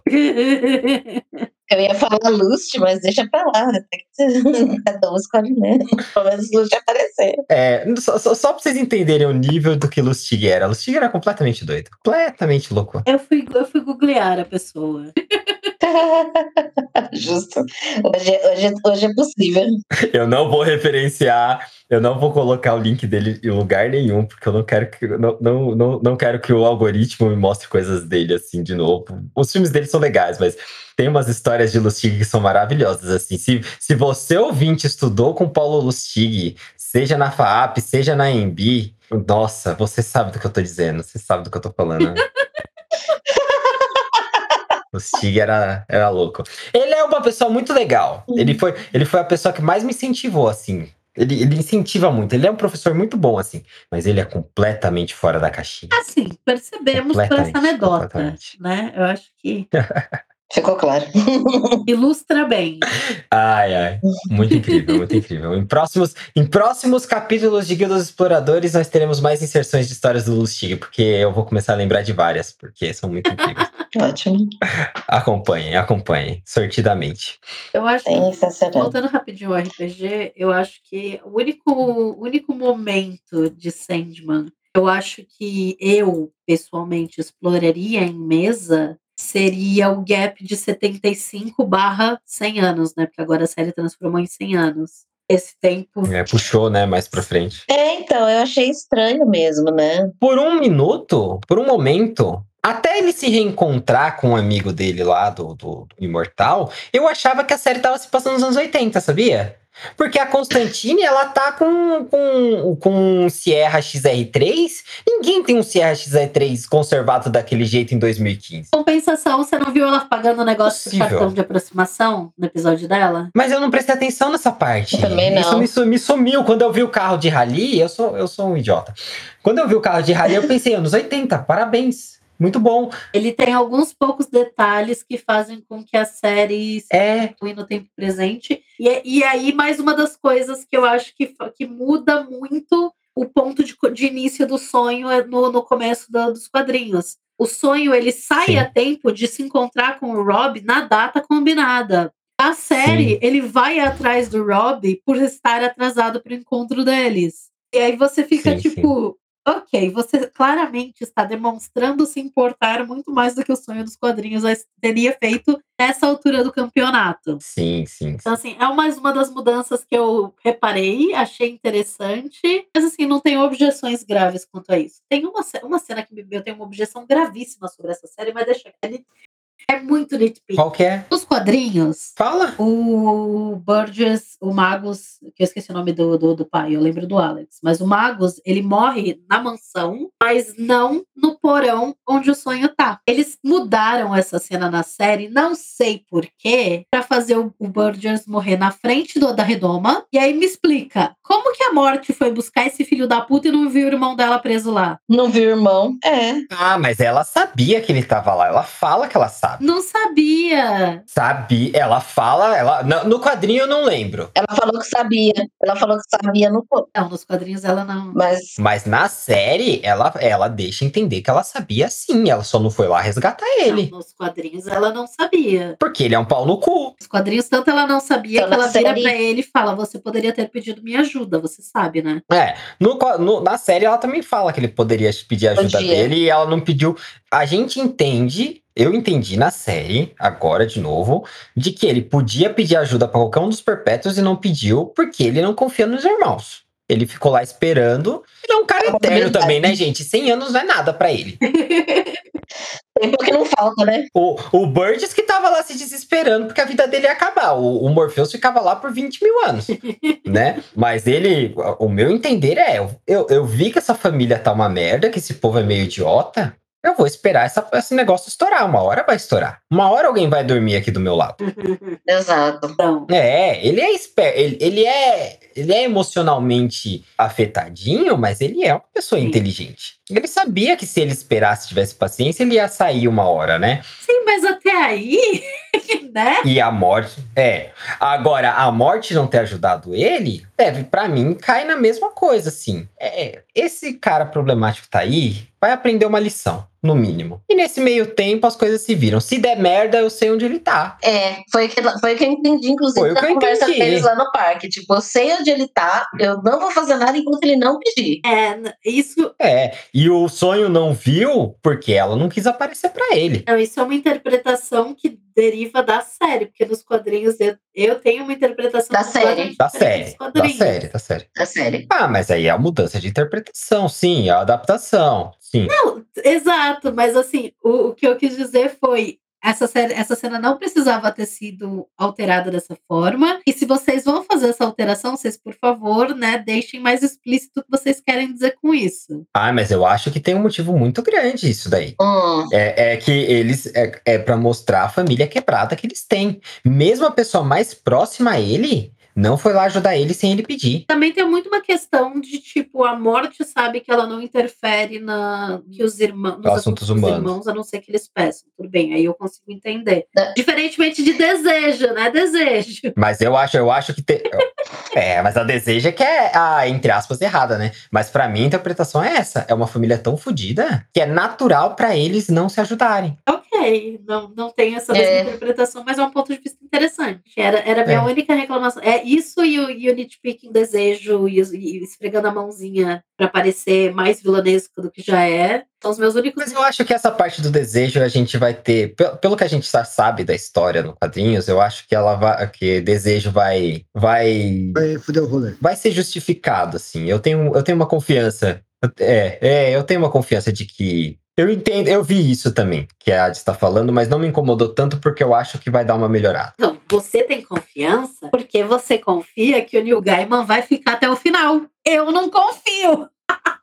Eu ia falar Lust, mas deixa pra lá. Ser- Cada um escolhe mesmo. Pelo menos Lust aparecer. É, só, só, só para vocês entenderem o nível do que Lustig era. Lustig era completamente doido, completamente louco. eu, fui, eu fui googlear a pessoa. Justo. Hoje, hoje, hoje é possível. Eu não vou referenciar, eu não vou colocar o link dele em lugar nenhum, porque eu não quero que não, não, não, não quero que o algoritmo me mostre coisas dele assim de novo. Os filmes dele são legais, mas tem umas histórias de Lustig que são maravilhosas assim. Se, se você ouvinte estudou com Paulo Lustig, seja na FAAP, seja na EMB, nossa, você sabe do que eu tô dizendo, você sabe do que eu tô falando. O Stig era, era louco. Ele é uma pessoa muito legal. Ele foi, ele foi a pessoa que mais me incentivou, assim. Ele, ele incentiva muito. Ele é um professor muito bom, assim. Mas ele é completamente fora da caixinha. Assim, percebemos por essa anedota, né? Eu acho que Ficou claro. ilustra bem. Ai, ai. Muito incrível, muito incrível. Em próximos, em próximos capítulos de Guilda dos Exploradores, nós teremos mais inserções de histórias do Lustig, porque eu vou começar a lembrar de várias, porque são muito incríveis. Ótimo. acompanhem, acompanhem, sortidamente. Eu acho que Sensacional. Voltando rapidinho ao RPG, eu acho que o único, o único momento de Sandman, eu acho que eu, pessoalmente, exploraria em mesa seria o gap de 75 barra 100 anos, né? Porque agora a série transformou em 100 anos. Esse tempo. É, puxou, né, mais pra frente. É, então, eu achei estranho mesmo, né? por um minuto, por um momento, até ele se reencontrar com um amigo dele lá do, do, do Imortal, eu achava que a série tava se passando nos anos 80, sabia? Porque a Constantine, ela tá com, com, com um Sierra XR3. Ninguém tem um Sierra XR3 conservado daquele jeito em 2015. Compensação, você não viu ela pagando o negócio do Possível. cartão de aproximação no episódio dela? Mas eu não prestei atenção nessa parte. Também não. Isso me, su- me sumiu. Quando eu vi o carro de rally, eu sou, eu sou um idiota. Quando eu vi o carro de rally, eu pensei, anos 80, parabéns. Muito bom. Ele tem alguns poucos detalhes que fazem com que a série se É, no tempo presente. E, e aí, mais uma das coisas que eu acho que, que muda muito o ponto de, de início do sonho é no, no começo da- dos quadrinhos. O sonho ele sai Sim. a tempo de se encontrar com o Rob na data combinada. A série, Sim. ele vai atrás do Rob por estar atrasado para o encontro deles. E aí você fica Sim, sim. Ok, você claramente está demonstrando se importar muito mais do que o sonho dos quadrinhos teria feito nessa altura do campeonato. sim, sim. Então, assim, é mais uma das mudanças que eu reparei, achei interessante, mas, assim, não tenho objeções graves quanto a isso. Tem uma, uma cena que eu tenho uma objeção gravíssima sobre essa série, mas deixa quieto. É muito nitpick. Qual que é? Nos quadrinhos, Fala. o Burgess, o Magus, que eu esqueci o nome do, do, do pai, eu lembro do Alex, mas o Magus, ele morre na mansão, mas não no porão onde o sonho tá. Eles mudaram essa cena na série, não sei porquê, pra fazer o, o Burgess morrer na frente do, da redoma. E aí me explica, como que a morte foi buscar esse filho da puta e não viu o irmão dela preso lá? Não viu o irmão? É. Ah, mas ela sabia que ele tava lá. Ela fala que ela sabe. Não sabia. Sabe? Ela fala. Ela, no, no quadrinho eu não lembro. Ela falou que sabia. Ela falou que sabia no. Não, nos quadrinhos ela não. Mas Mas na série, ela, ela deixa entender que ela sabia sim. Ela só não foi lá resgatar ele. Não, nos quadrinhos ela não sabia. Porque ele é um pau no cu. Os quadrinhos, tanto ela não sabia Então, que ela vira série- pra ele e fala: Você poderia ter pedido minha ajuda, você sabe, né? É, no, no- na série ela também fala que ele poderia pedir ajuda dele e ela não pediu. A gente entende, eu entendi na série, agora de novo, de que ele podia pedir ajuda pra qualquer um dos perpétuos e não pediu porque ele não confia nos irmãos. Ele ficou lá esperando. Ele é um cara É eterno também, né, gente? 100 anos não é nada pra ele. tempo que não falta, né? O, o Burgess que tava lá se desesperando porque a vida dele ia acabar. O, o Morpheus ficava lá por 20 mil anos, né? Mas ele, o meu entender é, eu, eu vi que essa família tá uma merda, que esse povo é meio idiota. Eu vou esperar essa, esse negócio estourar. Uma hora vai estourar. Uma hora alguém vai dormir aqui do meu lado. Exato. Então, É, ele é esperto. Ele, ele é, ele é emocionalmente afetadinho, mas ele é uma pessoa Sim. inteligente. Ele sabia que se ele esperasse, tivesse paciência, ele ia sair uma hora, né? sim, mas até aí, né? E a morte. É. Agora, a morte não ter ajudado ele, deve, pra mim, cai na mesma coisa, assim. É, esse cara problemático tá aí, vai aprender uma lição, no mínimo. E nesse meio tempo, as coisas se viram. Se der merda, eu sei onde ele tá. É, foi o que, foi o que eu entendi, inclusive, Foi o na que eu conversa entendi. deles lá no parque. Tipo, eu sei onde ele tá, eu não vou fazer nada enquanto ele não pedir. É, isso, É. E o sonho não viu porque ela não quis aparecer pra ele. não, isso é uma interpretação que deriva da série, porque nos quadrinhos eu, eu tenho uma interpretação Da completamente Da série. dos Da série, da série. A série. Ah, mas aí é a mudança de interpretação, sim, é a adaptação. Sim. Exato, mas assim, o, o que eu quis dizer foi. Essa, série, essa cena não precisava ter sido alterada dessa forma. E se vocês vão fazer essa alteração, vocês, por favor, né, deixem mais explícito o que vocês querem dizer com isso. Ah, mas eu acho que tem um motivo muito grande isso daí. Hum, É, é que eles é, é para mostrar a família quebrada que eles têm. Mesmo a pessoa mais próxima a ele não foi lá ajudar ele sem ele pedir. Também tem muito uma questão de tipo, a morte sabe que ela não interfere na que os irmãos, nos Assuntos humanos. irmãos, a não ser que eles peçam. Tudo bem, aí eu consigo entender. Diferentemente de desejo, né? Desejo. Mas eu acho, eu acho que tem. É, mas a deseja que é a, entre aspas, errada, né? Mas pra mim a interpretação é essa. É uma família tão fodida que é natural pra eles não se ajudarem. Ok, não, não tem essa É. mesma interpretação, mas é um ponto de vista interessante. Era, era a minha É. única reclamação. É isso e o, e o nitpicking desejo e, e esfregando a mãozinha pra parecer mais vilanesco do que já é. São os meus únicos. Mas eu acho que essa parte do desejo a gente vai ter, pe- pelo que a gente já sabe da história no quadrinhos, eu acho que ela vai, que desejo vai, vai, Vai fuder o rolê. vai ser justificado, assim. Eu tenho, eu tenho uma confiança, é, é, eu tenho uma confiança de que eu entendo, eu vi isso também que a Adi está falando, mas não me incomodou tanto porque eu acho que vai dar uma melhorada. Não, você tem confiança porque você confia que o Neil Gaiman vai ficar até o final. Eu não confio.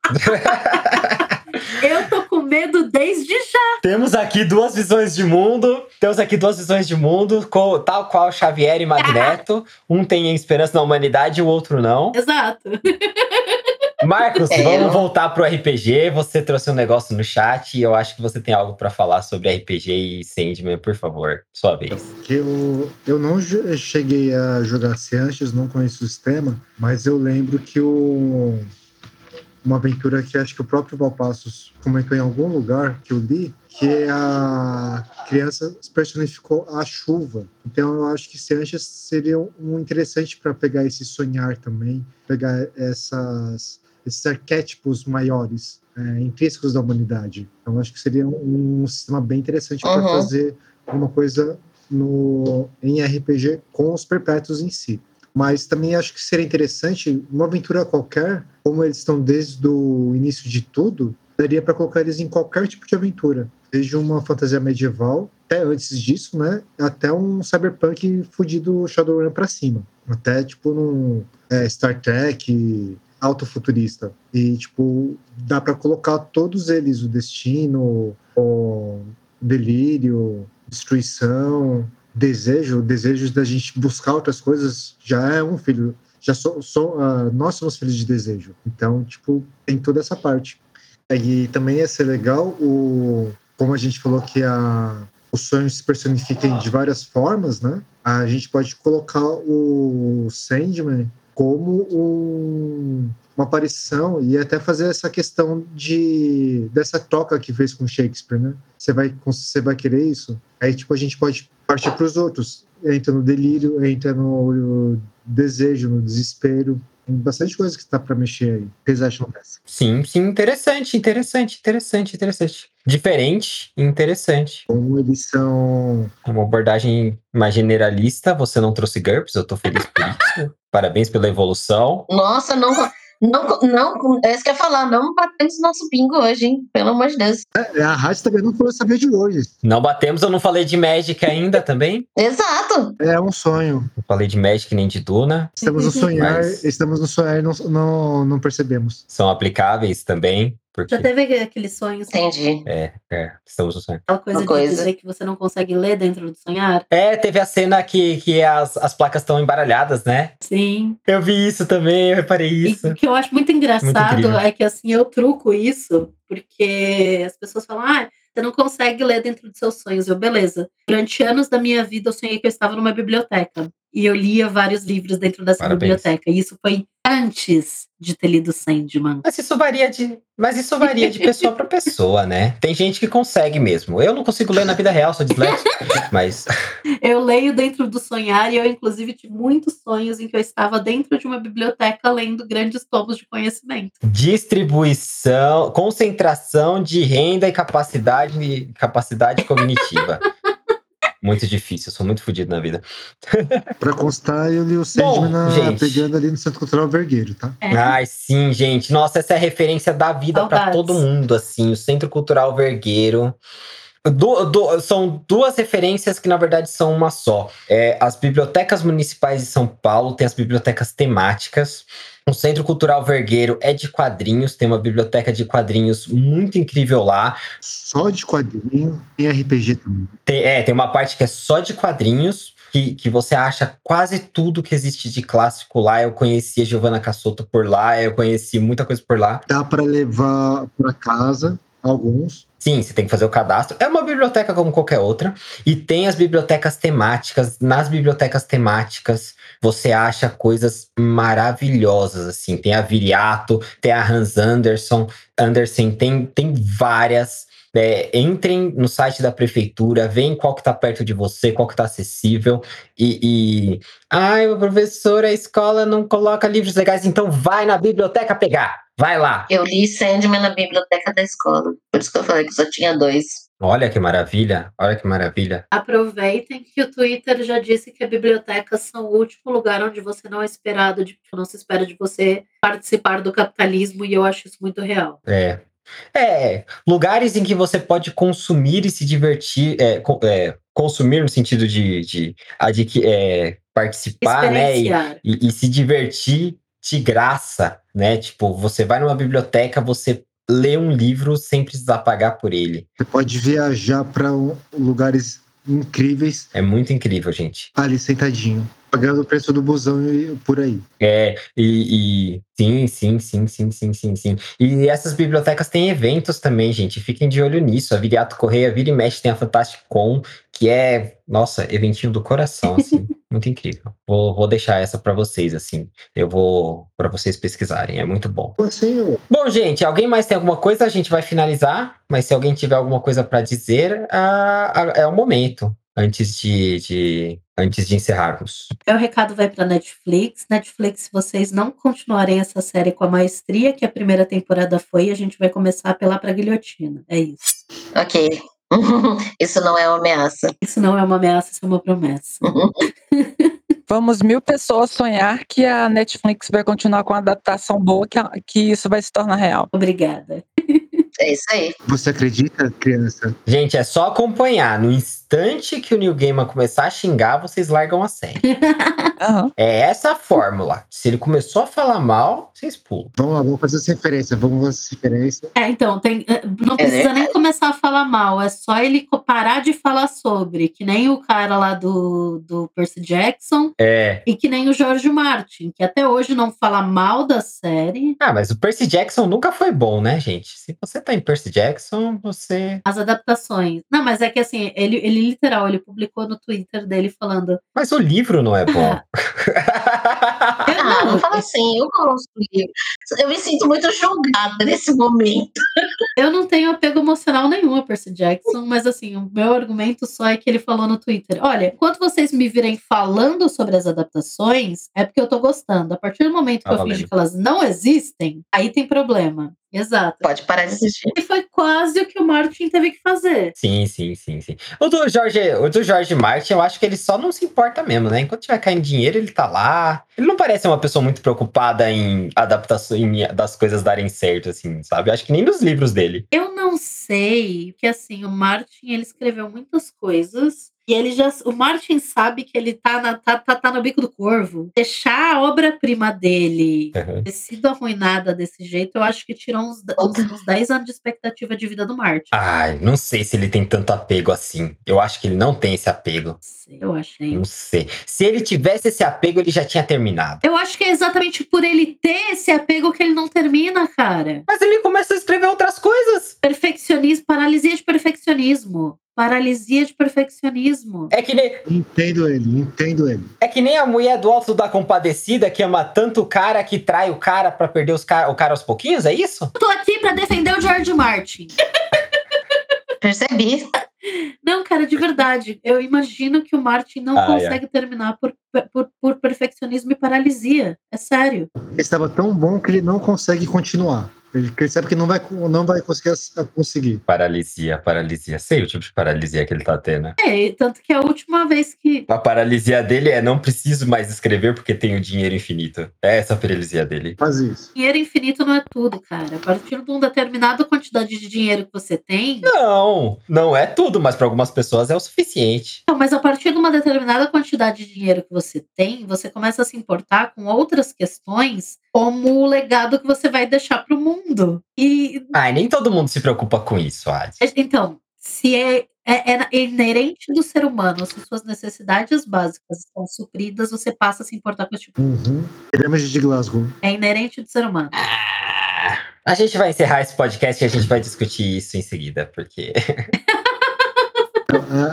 Eu tô com medo desde já. Temos aqui duas visões de mundo. Temos aqui duas visões de mundo, tal qual Xavier e Magneto. Um tem esperança na humanidade e o outro não. Exato. Marcos, É, vamos eu- voltar pro RPG. Você trouxe um negócio no chat e eu acho que você tem algo pra falar sobre RPG e Sandman, por favor. Sua vez. Que eu, eu não cheguei a jogar antes, não conheço o sistema, mas eu lembro que o, uma aventura que acho que o próprio Valpassos comentou em algum lugar que eu li, que a criança personificou a chuva. Então eu acho que Sanches seria um interessante para pegar esse sonhar também, pegar essas, esses arquétipos maiores, é, intrínsecos da humanidade. Então acho que seria um, sistema bem interessante para Uhum. fazer uma coisa no, em RPG com os perpétuos em si. Mas também acho que seria interessante, uma aventura qualquer, como eles estão desde o início de tudo, daria para colocar eles em qualquer tipo de aventura. Desde uma fantasia medieval, até antes disso, né? Até um cyberpunk fudido Shadowrun para cima. Até tipo num é, Star Trek alto futurista. E tipo, dá para colocar todos eles, o destino, o delírio, destruição, desejo, desejos da gente buscar outras coisas, já é um filho. Já so, so, ah, nós somos filhos de desejo. Então, tipo, tem toda essa parte. E também ia ser legal, o, como a gente falou que a, os sonhos se personificam de várias formas, né? A gente pode colocar o Sandman como um, uma aparição e até fazer essa questão de dessa troca que fez com Shakespeare, né? Você vai você vai querer isso? Aí tipo a gente pode partir para os outros. Entra no delírio, entra no desejo, no desespero. Tem bastante coisa que está para mexer aí. O que vocês acham dessa? Sim, sim, interessante, interessante, interessante, interessante. Diferente e interessante. Como eles são. Uma abordagem mais generalista. Você não trouxe GURPS, eu tô feliz por isso. Parabéns pela evolução. Nossa, não, não, não, é isso que eu ia falar, não batemos nosso bingo hoje, hein? Pelo amor de Deus. É, a rádio também não foi saber de hoje. Não batemos, eu não falei de Magic ainda também. Exato. É um sonho. Não falei de Magic nem de Duna. Estamos no sonhar, Mas- estamos no sonhar e não, não, não percebemos. São aplicáveis também. Porque, Já teve aqueles sonhos, Entendi. é, é, estamos no sonho. aquela coisa Uma de coisa. dizer que você não consegue ler dentro do sonhar? É, teve a cena que, que as, as placas estão embaralhadas, né? Sim. Eu vi isso também, eu reparei E isso. o que eu acho muito engraçado incrível. é que assim, eu truco isso, porque as pessoas falam, ah, você não consegue ler dentro dos seus sonhos. Eu, beleza. Durante anos da minha vida, eu sonhei que eu estava numa biblioteca. E eu lia vários livros dentro dessa Parabéns. biblioteca. E isso foi antes de ter lido Sandman. Mas isso varia de, mas isso varia de pessoa para pessoa, né? Tem gente que consegue mesmo. Eu não consigo ler na vida real, sou disléxico, mas Eu leio dentro do sonhar e eu, inclusive, tive muitos sonhos em que eu estava dentro de uma biblioteca lendo grandes tomos de conhecimento. distribuição, concentração de renda e capacidade, capacidade cognitiva. Muito difícil, eu sou muito fodido na vida. Pra constar, eu li o Sandman na- gente. pegando ali no Centro Cultural Vergueiro, tá? É. Ai, sim, gente. Nossa, essa é a referência da vida para todo mundo, assim. O Centro Cultural Vergueiro. Du- du- são duas referências que, na verdade, são uma só. É, as bibliotecas municipais de São Paulo têm as bibliotecas temáticas. O Centro Cultural Vergueiro é de quadrinhos, tem uma biblioteca de quadrinhos muito incrível lá. Só de quadrinho, tem RPG também. Tem, é, tem uma parte que é só de quadrinhos, que, que você acha quase tudo que existe de clássico lá. Eu conhecia Giovanna Cassotto por lá, eu conheci muita coisa por lá. Dá pra levar pra casa alguns. Sim, você tem que fazer o cadastro. É uma biblioteca como qualquer outra. E tem as bibliotecas temáticas. Nas bibliotecas temáticas, você acha coisas maravilhosas, assim. Tem a Viriato, tem a Hans Anderson. Anderson tem, tem várias. É, entrem no site da prefeitura, veem qual que tá perto de você, qual que tá acessível. E, e... Ai, professor, a escola não coloca livros legais, então vai na biblioteca pegar. Vai lá. Eu li Sandman na biblioteca da escola. Por isso que eu falei que só tinha dois. Olha que maravilha, olha que maravilha. Aproveitem que o Twitter já disse que bibliotecas são o último lugar onde você não é esperado, de, não se espera de você participar do capitalismo, e eu acho isso muito real. É. É, lugares em que você pode consumir e se divertir, é, é, consumir no sentido de, de, adqui- é, participar, né? E, e- e se divertir de graça, né? Tipo, você vai numa biblioteca, você lê um livro sem precisar pagar por ele. Você pode viajar pra um- lugares incríveis É muito incrível, gente. ali sentadinho. Pagando o preço do busão e por aí. É, e, e sim, sim, sim, sim, sim, sim, sim. E essas bibliotecas têm eventos também, gente. Fiquem de olho nisso. A Viriato Correia, vira e mexe, tem a Fantastic Con, que é, nossa, eventinho do coração, assim. muito incrível. Vou, vou deixar essa pra vocês, assim. Eu vou pra vocês pesquisarem. É muito bom. Eu- Bom, gente, alguém mais tem alguma coisa? A gente vai finalizar. Mas se alguém tiver alguma coisa pra dizer, ah, é o momento. Antes de, de, antes de encerrarmos. Meu recado vai para Netflix. Netflix, se vocês não continuarem essa série com a maestria que a primeira temporada foi, a gente vai começar a apelar para guilhotina. É isso. Ok. Isso não é uma ameaça. Isso não é uma ameaça, isso é uma promessa. Vamos mil pessoas sonhar que a Netflix vai continuar com a adaptação boa, que, a- que isso vai se tornar real. Obrigada. É isso aí. Você acredita, criança? Gente, é só acompanhar. No instante que o New Gaiman começar a xingar, vocês largam a série. Aham. É essa a fórmula. Se ele começou a falar mal, vocês pulam. Vamos lá, vamos fazer essa referência. Vamos fazer essa referência. É, então, tem, eh, não precisa nem começar a falar mal, é só ele parar de falar sobre, que nem o cara lá do, do Percy Jackson É. e que nem o George Martin, que até hoje não fala mal da série. Ah, mas o Percy Jackson nunca foi bom, né, gente? Se você tá em Percy Jackson, você. As adaptações. Não, mas é que assim, ele, ele literal, ele publicou no Twitter dele falando. Mas o livro não é bom. Ah, não fala assim, eu gosto do livro. Eu me sinto muito julgada nesse momento. Eu não tenho apego emocional nenhum a Percy Jackson, mas assim, o meu argumento só é que ele falou no Twitter: olha, enquanto vocês me virem falando sobre as adaptações, é porque eu tô gostando. A partir do momento que Tá eu fingi que elas não existem, aí tem problema. Exato. Pode parar de assistir. E foi quase o que o Martin teve que fazer. Sim, sim, sim, sim. O do Jorge, o do Jorge Martin, eu acho que ele só não se importa mesmo, né? Enquanto tiver caindo dinheiro, ele tá lá. Ele não parece uma pessoa muito preocupada em adaptação em- das coisas darem certo, assim, sabe? Eu acho que nem nos livros dele. Eu não sei, porque assim, o Martin ele escreveu muitas coisas. E ele já. O Martin sabe que ele tá, na, tá, tá, tá no bico do corvo. Deixar a obra-prima dele Uhum. ter sido arruinada desse jeito, eu acho que tirou uns, uns, uns 10 anos de expectativa de vida do Martin. Ai, não sei se ele tem tanto apego assim. Eu acho que ele não tem esse apego. Eu achei. Não sei. Se ele tivesse esse apego, ele já tinha terminado. Eu acho que é exatamente por ele ter esse apego que ele não termina, cara. Mas ele começa a escrever outras coisas. Perfeccionismo, paralisia de perfeccionismo. Paralisia de perfeccionismo. É que nem, Entendo ele, entendo ele. é que nem a mulher do Alto da Compadecida que ama tanto o cara que trai o cara pra perder os ca- o cara aos pouquinhos, é isso? Eu tô aqui pra defender o George Martin. Percebi. Não, cara, de verdade. Eu imagino que o Martin não Ai, consegue terminar por, por, por perfeccionismo e paralisia. É sério. Ele estava tão bom que ele não consegue continuar. Ele, sabe que não vai, não vai conseguir conseguir. Paralisia, paralisia. Sei o tipo de paralisia que ele tá tendo. É, e tanto que a última vez que. A paralisia dele é não preciso mais escrever porque tenho dinheiro infinito. É essa a paralisia dele. Faz isso. Dinheiro infinito não é tudo, cara. A partir de uma determinada quantidade de dinheiro que você tem. Não, não é tudo, mas para algumas pessoas é o suficiente. Não, mas a partir de uma determinada quantidade de dinheiro que você tem, você começa a se importar com outras questões, como o legado que você vai deixar para o mundo. E Ai, nem todo mundo se preocupa com isso, Adi. então, se é, é, é inerente do ser humano, se suas necessidades básicas estão supridas, você passa a se importar com esse tipo. Uhum. Pirâmide de Glasgow. É inerente do ser humano. Ah, A gente vai encerrar esse podcast e a gente vai discutir isso em seguida, porque.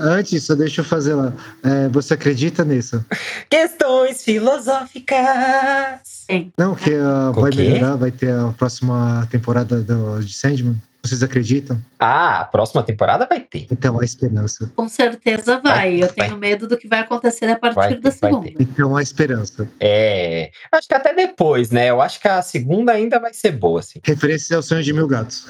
Antes, só deixa eu fazer lá. É, você acredita nisso? Questões filosóficas. Não, que O vai melhorar, vai ter a próxima temporada do, de Sandman? Vocês acreditam? Ah, a próxima temporada vai ter. Então há esperança. Com certeza vai. Vai, Eu vai. tenho medo do que vai acontecer a partir Vai da ter, vai segunda. ter. Então há esperança. É. Acho que até depois, né? Eu acho que a segunda ainda vai ser boa, assim. Referência ao sonho de mil gatos.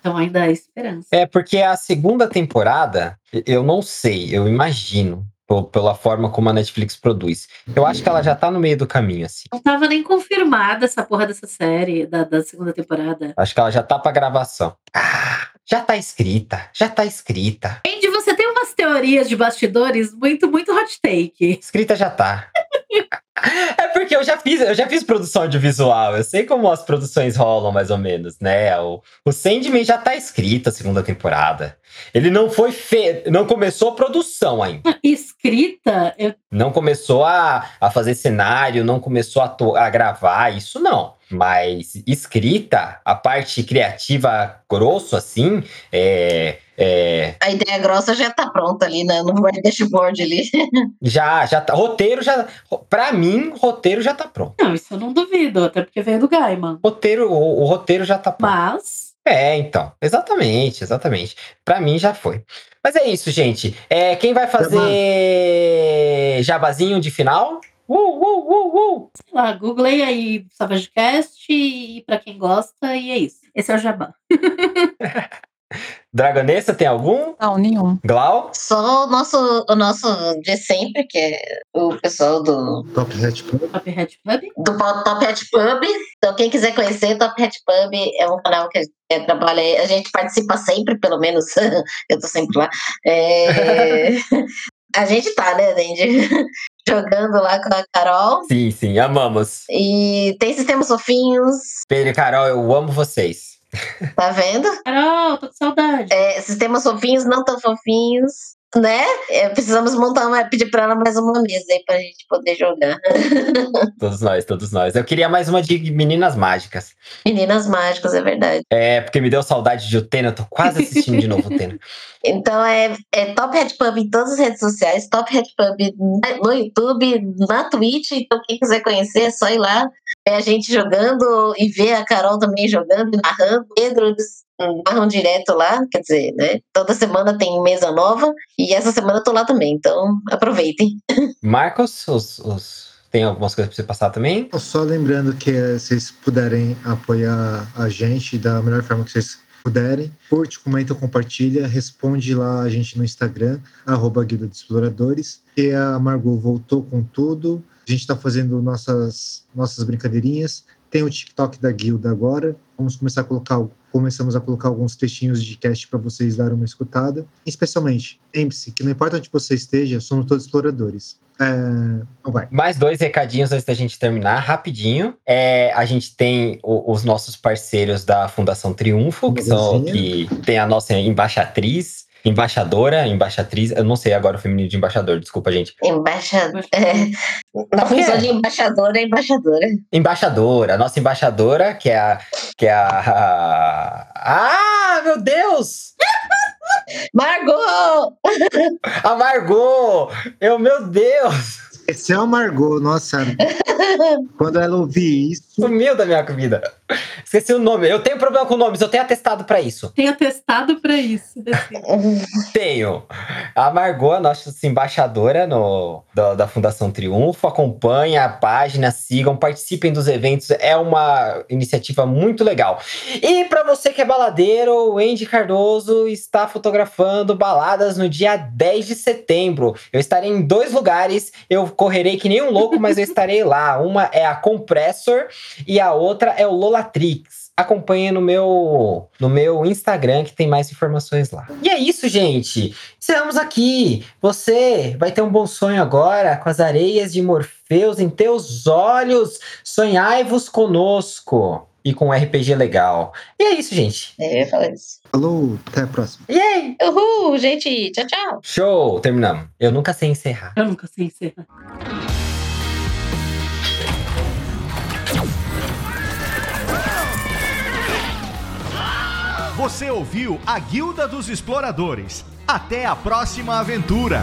Então ainda há esperança. É, porque a segunda temporada, eu não sei, eu imagino, pela forma como a Netflix produz. Eu acho que ela já tá no meio do caminho, assim. Não tava nem confirmada essa porra dessa série, da, da segunda temporada. Acho que ela já tá pra gravação. Ah, já tá escrita, já tá escrita. Andy, você teorias de bastidores muito, muito hot take. Escrita já tá. É porque eu já fiz, eu já fiz produção audiovisual, eu sei como as produções rolam mais ou menos, né? O, o Sandman já tá escrito a segunda temporada. Ele não foi feito, não começou a produção ainda. Escrita, eu, Não começou a, a fazer cenário, não começou a, to- a gravar, isso não. Mas escrita, a parte criativa grosso, assim, é, é, A ideia grossa já tá pronta ali né, no dashboard ali. já, já tá. Roteiro já. Pra mim, roteiro já tá pronto. não, isso eu não duvido, até porque veio do Gaiman. Roteiro, o, o roteiro já tá pronto. Mas, É, então. Exatamente, exatamente. Pra mim já foi. Mas é isso, gente. É, quem vai fazer jabazinho de final? Uh, uh, uh, uh. sei lá, googlei aí SavageCast e pra quem gosta, e é isso. Esse é o Jabá. Dragonessa, tem algum? Não, nenhum. Glau? Só o nosso, o nosso de sempre, que é o pessoal do, Top Hat Club. Top Hat Pub. do Top Hat Pub. Então, quem quiser conhecer, Top Hat Pub é um canal que é, trabalha. A gente participa sempre, pelo menos eu tô sempre lá. É, a gente tá, né, Dandy? Jogando lá com a Carol. Sim, sim, amamos. E tem sistemas fofinhos, Pedro e Carol, eu amo vocês. Tá vendo? Carol, tô com saudade. É, sistemas fofinhos, não tão fofinhos, né? É, precisamos montar uma, pedir pra ela mais uma mesa aí pra gente poder jogar. Todos nós, todos nós. Eu queria mais uma de meninas mágicas. Meninas mágicas, é verdade. É, porque me deu saudade de Utena, eu tô quase assistindo de novo Utena. Então é, é Top Red Pub em todas as redes sociais, Top Red Pub no YouTube, na Twitch. Então, quem quiser conhecer, é só ir lá, ver a gente jogando e ver a Carol também jogando, e narrando. Pedro, narram direto lá, quer dizer, né? Toda semana tem mesa nova e essa semana eu tô lá também, então aproveitem. Marcos, os, os- tem algumas coisas pra você passar também? Só lembrando que eh, vocês puderem apoiar a gente da melhor forma que vocês puderem, curte, comenta, compartilha, responde lá a gente no Instagram, arroba Guilda de Exploradores, que a Margot voltou com tudo, a gente está fazendo nossas, nossas brincadeirinhas, tem o TikTok da Guilda agora, vamos começar a colocar, começamos a colocar alguns textinhos de cast para vocês darem uma escutada, especialmente, lembre-se que não importa onde você esteja, somos todos exploradores. É, então. Mais dois recadinhos antes da gente terminar, rapidinho. É, a gente tem o- os nossos parceiros da Fundação Triunfo, que, são, que tem a nossa embaixatriz, embaixadora, embaixatriz, eu não sei agora o feminino de embaixador, desculpa, gente. Embaixador. É, na função de embaixadora é embaixadora. Embaixadora, nossa embaixadora, que é a. Que é a. Ah, meu Deus! Margot! A Margot! Eu, meu Deus! Esse é o Margot, nossa. Quando ela ouvir isso, Sumiu da minha vida. Esqueci o nome. Eu tenho problema com nomes, eu tenho atestado pra isso. Tem atestado pra isso. assim. Tenho. A Margot, a nossa embaixadora no, da, da Fundação Triunfo, acompanha a página, sigam, participem dos eventos. É uma iniciativa muito legal. E pra você que é baladeiro, o Andy Cardoso está fotografando baladas no dia 10 de setembro. Eu estarei em dois lugares. Eu correrei que nem um louco, mas eu estarei lá. Uma é a Compressor e a outra é o Lolatrix. Acompanhe no meu, no meu Instagram que tem mais informações lá. E é isso, gente. Encerramos aqui. Você vai ter um bom sonho agora com as areias de Morfeus em teus olhos. Sonhai-vos conosco. E com um RPG legal. E é isso, gente. É, eu ia falar isso. falou, até a próxima. Yay! Uhul, gente. Tchau, tchau. Show! Terminamos. Eu nunca sei encerrar. Eu nunca sei encerrar. Você ouviu a Guilda dos Exploradores. Até a próxima aventura!